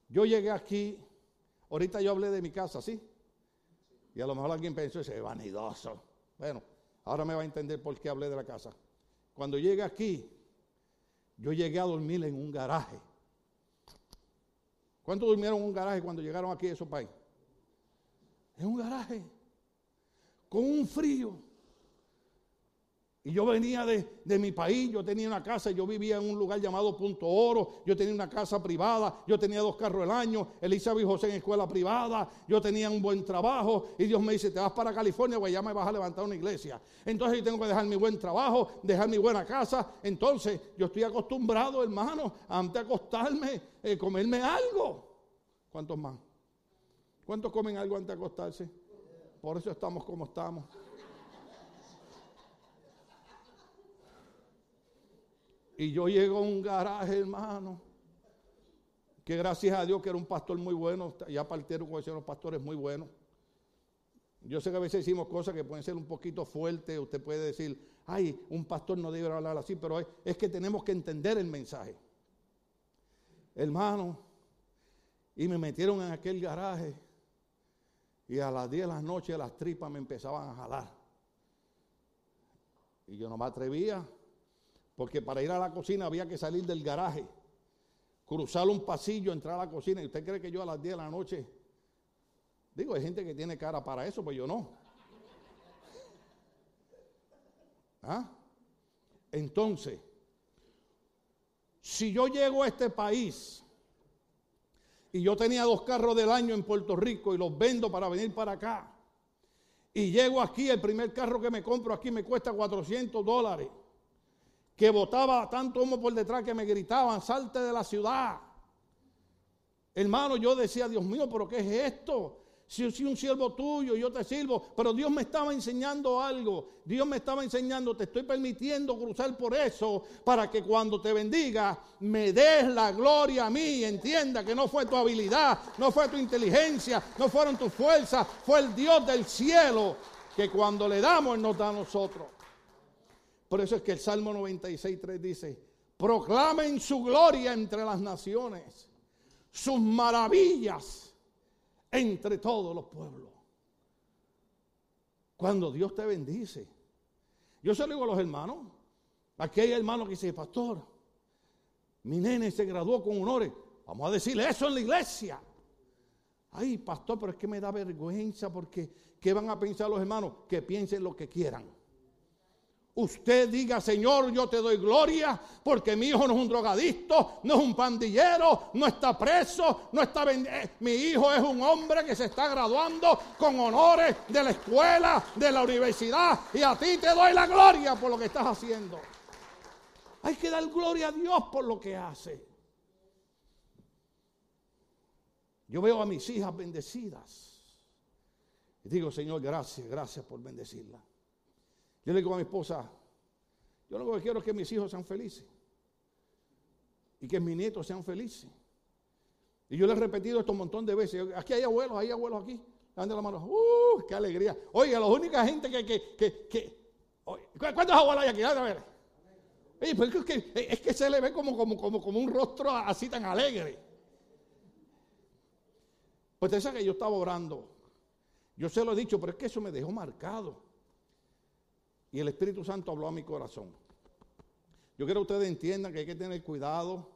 Yo llegué aquí, ahorita yo hablé de mi casa, ¿sí? Y a lo mejor alguien pensó, ese vanidoso. Bueno, ahora me va a entender por qué hablé de la casa. Cuando llegué aquí, yo llegué a dormir en un garaje. ¿Cuántos durmieron en un garaje cuando llegaron aquí a esos país? En un garaje, con un frío. Y yo venía de, mi país, yo tenía una casa, yo vivía en un lugar llamado Punto Oro, yo tenía una casa privada, yo tenía dos carros al año, Elizabeth y José en escuela privada, yo tenía un buen trabajo y Dios me dice, te vas para California, pues ya me vas a levantar una iglesia. Entonces yo tengo que dejar mi buen trabajo, dejar mi buena casa. Entonces yo estoy acostumbrado, hermano, antes de acostarme, eh, comerme algo. ¿Cuántos más? ¿Cuántos comen algo antes de acostarse? Por eso estamos como estamos. Y yo llego a un garaje, hermano, que gracias a Dios que era un pastor muy bueno, ya partieron con los pastores muy buenos. Yo sé que a veces decimos cosas que pueden ser un poquito fuertes, usted puede decir, ay, un pastor no debe hablar así, pero es, que tenemos que entender el mensaje. Hermano, y me metieron en aquel garaje y a las 10 de la noche las tripas me empezaban a jalar. Y yo no me atrevía porque para ir a la cocina había que salir del garaje, cruzar un pasillo, entrar a la cocina. ¿Y usted cree que yo a las 10 de la noche? Digo, hay gente que tiene cara para eso, pues yo no. ¿Ah? Entonces, si yo llego a este país y yo tenía dos carros del año en Puerto Rico y los vendo para venir para acá, y llego aquí, el primer carro que me compro aquí me cuesta 400 dólares que botaba tanto humo por detrás que me gritaban, salte de la ciudad. Hermano, yo decía, Dios mío, pero ¿qué es esto? Si yo soy un siervo tuyo, yo te sirvo, pero Dios me estaba enseñando algo. Dios me estaba enseñando, te estoy permitiendo cruzar por eso para que cuando te bendiga me des la gloria a mí. Entienda que no fue tu habilidad, no fue tu inteligencia, no fueron tus fuerzas, fue el Dios del cielo que cuando le damos nos da a nosotros. Por eso es que el Salmo 96.3 dice, proclamen su gloria entre las naciones, sus maravillas entre todos los pueblos. Cuando Dios te bendice. Yo se lo digo a los hermanos. Aquí hay hermanos que dicen, pastor, mi nene se graduó con honores. Vamos a decirle eso en la iglesia. Ay, pastor, pero es que me da vergüenza porque ¿qué van a pensar los hermanos? Que piensen lo que quieran usted diga, Señor, yo te doy gloria porque mi hijo no es un drogadicto, no es un pandillero, no está preso, no está eh, Mi hijo es un hombre que se está graduando con honores de la escuela, de la universidad y a ti te doy la gloria por lo que estás haciendo. Hay que dar gloria a Dios por lo que hace. Yo veo a mis hijas bendecidas y digo, Señor, gracias, gracias por bendecirlas. Yo le digo a mi esposa, yo lo que quiero es que mis hijos sean felices y que mis nietos sean felices. Y yo le he repetido esto un montón de veces. Aquí hay abuelos, hay abuelos aquí. Levanten la mano. ¡Uh! ¡Qué alegría! Oiga, la única gente que. que, que, que ¿Cuántos abuelos hay aquí? A ver. Es, que, se le ve como, como, como, como un rostro así tan alegre. Pues usted sabe que yo estaba orando. Yo se lo he dicho, pero es que eso me dejó marcado. Y el Espíritu Santo habló a mi corazón. Yo quiero que ustedes entiendan que hay que tener cuidado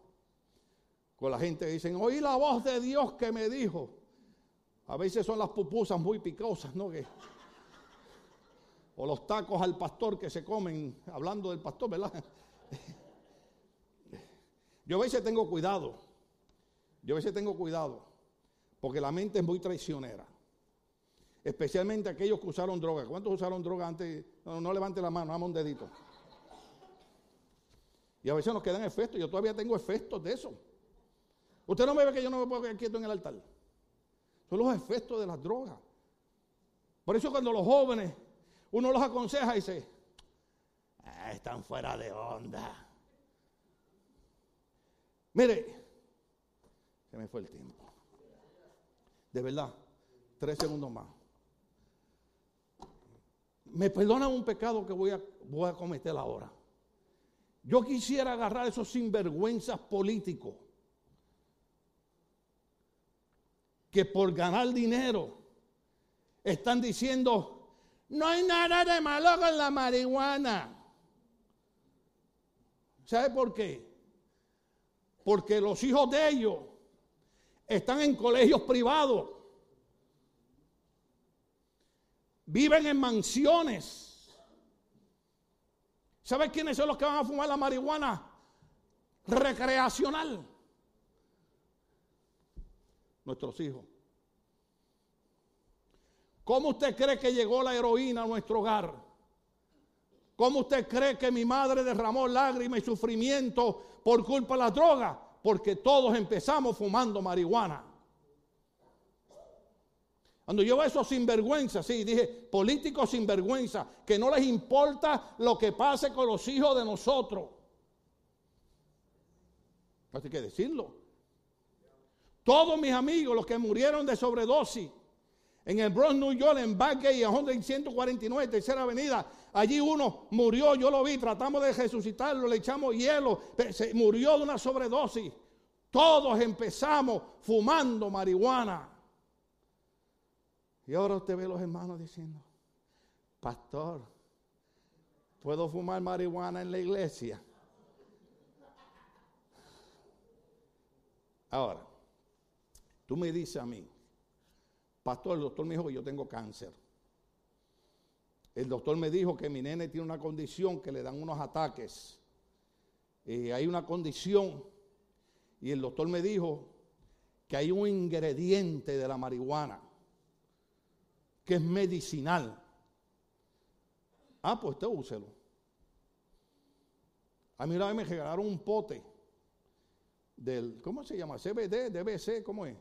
con la gente que dicen, oí la voz de Dios que me dijo. A veces son las pupusas muy picosas, ¿no? O los tacos al pastor que se comen, hablando del pastor, ¿verdad? Yo a veces tengo cuidado. Yo a veces tengo cuidado. Porque la mente es muy traicionera. Especialmente aquellos que usaron droga. ¿Cuántos usaron droga antes? No, levante la mano, dame un dedito. Y a veces nos quedan efectos. Yo todavía tengo efectos de eso. Usted no me ve que yo no me puedo quedar quieto en el altar. Son los efectos de las drogas. Por eso cuando los jóvenes, uno los aconseja y dice, ah, están fuera de onda. Mire, se me fue el tiempo. De verdad, tres segundos más. Me perdonan un pecado que voy a, voy a cometer ahora. Yo quisiera agarrar esos sinvergüenzas políticos que por ganar dinero están diciendo, no hay nada de malo con la marihuana. ¿Sabe por qué? Porque los hijos de ellos están en colegios privados, viven en mansiones. ¿Sabe quiénes son los que van a fumar la marihuana recreacional? nuestros hijos. ¿Cómo usted cree que llegó la heroína a nuestro hogar? ¿Cómo usted cree que mi madre derramó lágrimas y sufrimiento por culpa de la droga? Porque todos empezamos fumando marihuana. Cuando yo veo esos sinvergüenzas, sí, dije, políticos sinvergüenza, que no les importa lo que pase con los hijos de nosotros. Hay que decirlo. Todos mis amigos, los que murieron de sobredosis, en el Bronx, New York, en Backgate, en 149, tercera avenida, allí uno murió, yo lo vi, tratamos de resucitarlo, le echamos hielo, se murió de una sobredosis. Todos empezamos fumando marihuana. Y ahora usted ve a los hermanos diciendo, pastor, ¿puedo fumar marihuana en la iglesia? Ahora, Tú me dices a mí, pastor, el doctor me dijo que yo tengo cáncer. El doctor me dijo que mi nene tiene una condición que le dan unos ataques. Eh, hay una condición y el doctor me dijo que hay un ingrediente de la marihuana que es medicinal. Ah, pues usted úselo. A mí una vez me regalaron un pote del, ¿cómo se llama? CBD, DBC, ¿cómo es?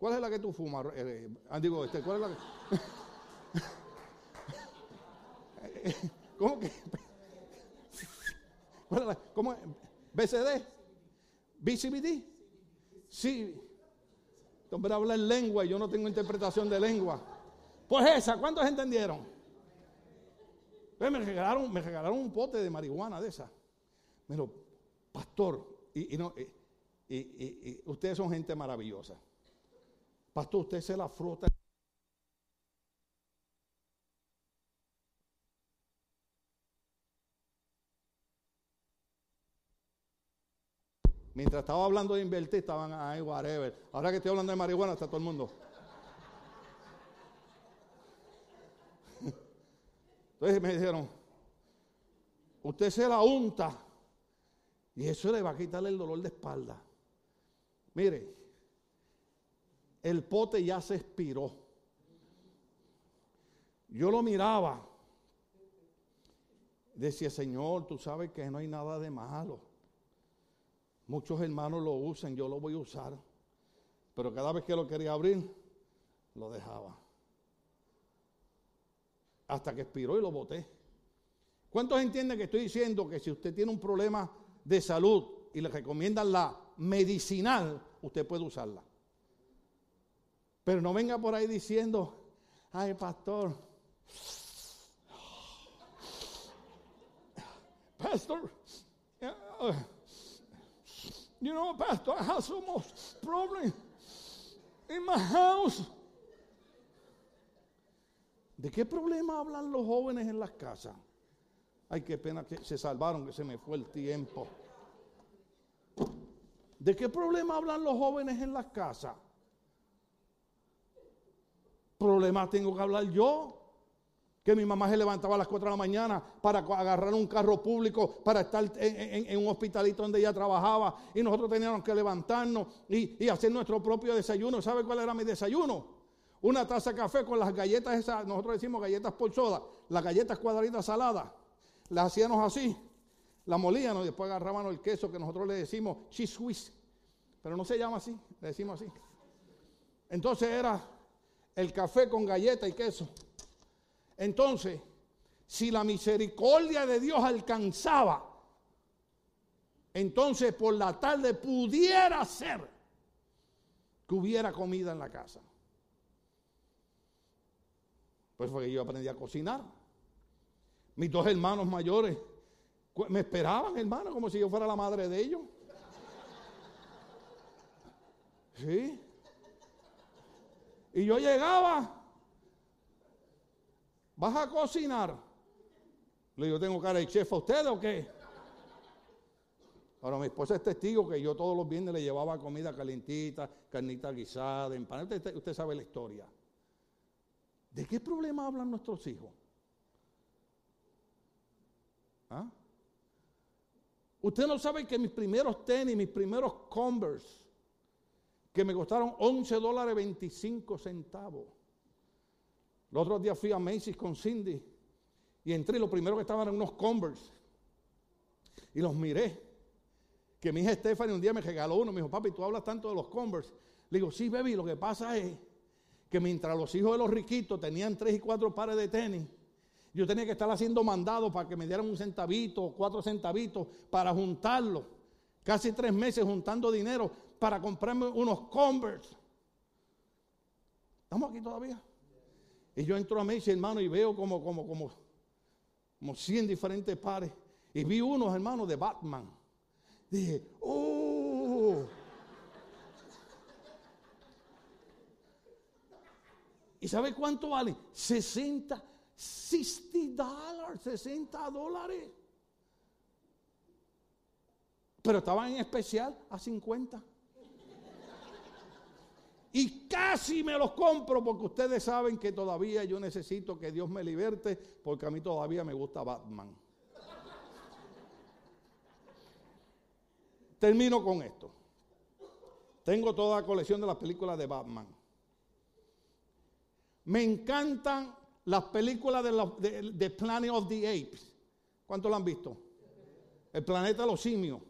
¿Cuál es la que tú fumas? Eh, ah, digo, este, ¿cuál es la que... ¿Cómo que? ¿Cuál es la... ¿Cómo es? ¿BCD? ¿BCBD? Sí. Este hombre habla en lengua y yo no tengo interpretación de lengua. Pues esa, ¿cuántos entendieron? Pues me regalaron, me regalaron un pote de marihuana de esa. Pero, pastor, y, no, y ustedes son gente maravillosa. Pastor, usted se la fruta. Mientras estaba hablando de invertir, estaban ahí, whatever. Ahora que estoy hablando de marihuana, está todo el mundo. Entonces me dijeron, usted se la unta y eso le va a quitarle el dolor de espalda. Mire, el pote ya se expiró. Yo lo miraba. Decía, Señor, tú sabes que no hay nada de malo. Muchos hermanos lo usan, yo lo voy a usar. Pero cada vez que lo quería abrir, lo dejaba. Hasta que expiró y lo boté. ¿Cuántos entienden que estoy diciendo que si usted tiene un problema de salud y le recomiendan la medicinal, usted puede usarla? Pero no venga por ahí diciendo, ay pastor, pastor, you know, pastor, I have so much problem in my house. ¿De qué problema hablan los jóvenes en las casas? Ay, qué pena que se salvaron, que se me fue el tiempo. ¿De qué problema hablan los jóvenes en las casas? problemas tengo que hablar yo? Que mi mamá se levantaba a las 4 de la mañana para agarrar un carro público, para estar en, un hospitalito donde ella trabajaba. Y nosotros teníamos que levantarnos y, hacer nuestro propio desayuno. ¿Sabe cuál era mi desayuno? Una taza de café con las galletas esas, nosotros decimos galletas por soda, las galletas cuadraditas saladas. Las hacíamos así, la molíamos y después agarrábamos el queso que nosotros le decimos cheese whiz. Pero no se llama así, le decimos así. Entonces era el café con galleta y queso. Entonces, si la misericordia de Dios alcanzaba, entonces por la tarde pudiera ser que hubiera comida en la casa. Pues fue que yo aprendí a cocinar. Mis dos hermanos mayores me esperaban, hermano, como si yo fuera la madre de ellos. Sí. Y yo llegaba ¿Vas a cocinar? Le digo, ¿tengo cara de chef a usted o qué? Ahora mi esposa es testigo que yo todos los viernes le llevaba comida calentita, carnita guisada, empanada. Usted, usted sabe la historia. ¿De qué problema hablan nuestros hijos? ¿Ah? Usted no sabe que mis primeros tenis, mis primeros Converse, que me costaron 11 dólares 25 centavos. Los otros días fui a Macy's con Cindy y entré. Lo primero que estaban eran unos Converse. Y los miré. Que mi hija Stephanie un día me regaló uno. Me dijo, papi, tú hablas tanto de los Converse. Le digo, sí, baby, lo que pasa es que mientras los hijos de los riquitos tenían tres y cuatro pares de tenis, yo tenía que estar haciendo mandados para que me dieran un centavito o cuatro centavitos para juntarlo. Casi tres meses juntando dinero para comprarme unos Converse. ¿Estamos aquí todavía? Y yo entro a Macy, hermano, y veo como, como, como, como 100 diferentes pares. Y vi unos, hermanos, de Batman. Dije, ¡oh! ¿Y sabe cuánto vale? 60, 60 dólares, 60 dólares. Pero estaban en especial a 50. Y casi me los compro porque ustedes saben que todavía yo necesito que Dios me liberte porque a mí todavía me gusta Batman. Termino con esto. Tengo toda la colección de las películas de Batman. Me encantan las películas de, de, Planet of the Apes. ¿Cuántos lo han visto? El planeta de los simios.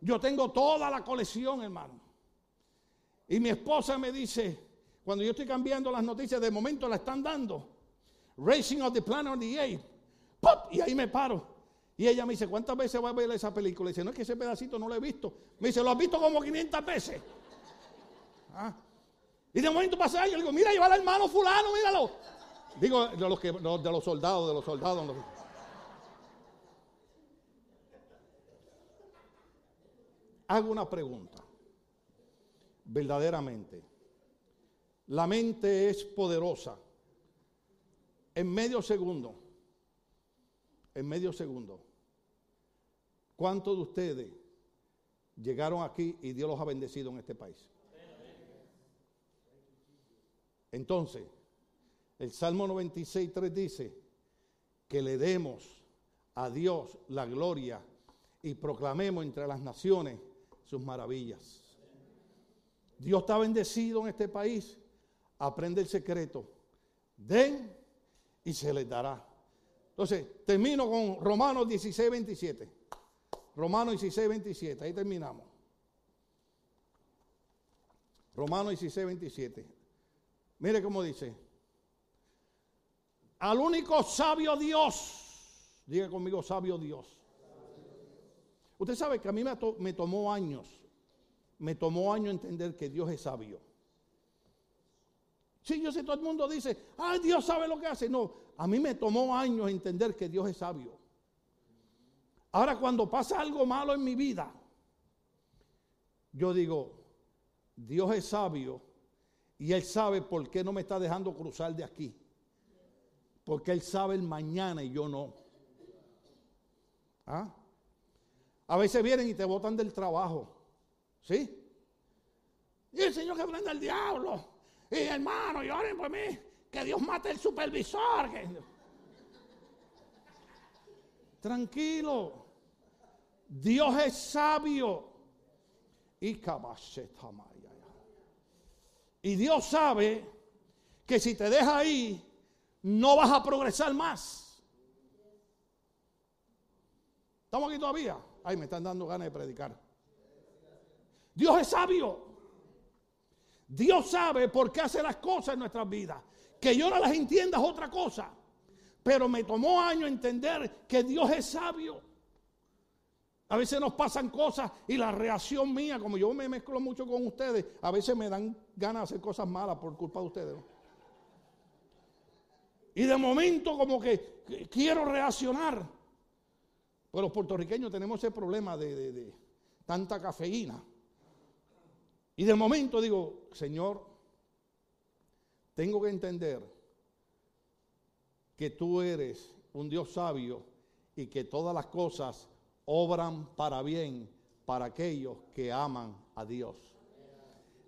Yo tengo toda la colección, hermano. Y mi esposa me dice, cuando yo estoy cambiando las noticias, de momento la están dando. Racing of the Planet of the Ape. ¡Pop! Y ahí me paro. Y ella me dice, ¿cuántas veces va a ver esa película? Y dice, no es que ese pedacito no lo he visto. Me dice, lo has visto como 500 veces. Ah. Y de momento pasa ahí, yo digo, mira, lleva al hermano fulano, míralo. Digo, de los soldados, de los soldados. Hago una pregunta verdaderamente. La mente es poderosa. En medio segundo, en medio segundo, ¿cuántos de ustedes llegaron aquí y Dios los ha bendecido en este país? Entonces, el Salmo 96, 3 dice que le demos a Dios la gloria y proclamemos entre las naciones sus maravillas. Dios está bendecido en este país. Aprende el secreto. Den y se les dará. Entonces, termino con Romanos 16, 27. Romanos 16, 27. Ahí terminamos. Romanos 16, 27. Mire cómo dice. Al único sabio Dios. Diga conmigo, sabio Dios. Usted sabe que a mí me, tomó años me tomó años entender que Dios es sabio. Sí, yo sé, todo el mundo dice, ay, Dios sabe lo que hace. No, a mí me tomó años entender que Dios es sabio. Ahora, cuando pasa algo malo en mi vida, yo digo, Dios es sabio y Él sabe por qué no me está dejando cruzar de aquí. Porque Él sabe el mañana y yo no. ¿Ah? A veces vienen y te botan del trabajo. ¿Sí? Y el Señor que prenda al diablo. Y hermano, lloren por mí. que Dios mate el supervisor. Tranquilo. Dios es sabio. Y Y Dios sabe que si te deja ahí, no vas a progresar más. ¿Estamos aquí todavía? Ay, me están dando ganas de predicar. Dios es sabio. Dios sabe por qué hace las cosas en nuestras vidas. Que yo no las entienda es otra cosa. Pero me tomó años entender que Dios es sabio. A veces nos pasan cosas y la reacción mía, como yo me mezclo mucho con ustedes, a veces me dan ganas de hacer cosas malas por culpa de ustedes. Y de momento como que quiero reaccionar. Pero los puertorriqueños tenemos ese problema de, tanta cafeína. Y de momento digo, Señor, tengo que entender que tú eres un Dios sabio y que todas las cosas obran para bien para aquellos que aman a Dios.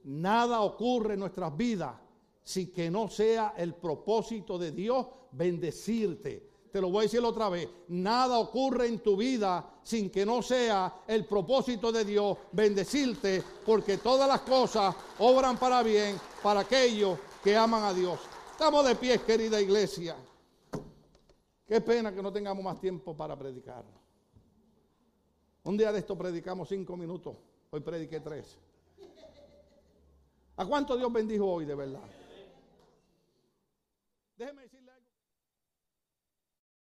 Nada ocurre en nuestras vidas sin que no sea el propósito de Dios bendecirte. Te lo voy a decir otra vez. Nada ocurre en tu vida sin que no sea el propósito de Dios bendecirte, porque todas las cosas obran para bien para aquellos que aman a Dios. Estamos de pie, querida iglesia. Qué pena que no tengamos más tiempo para predicar. Un día de esto predicamos cinco minutos. Hoy prediqué tres. ¿A cuánto Dios bendijo hoy de verdad? Déjeme algo.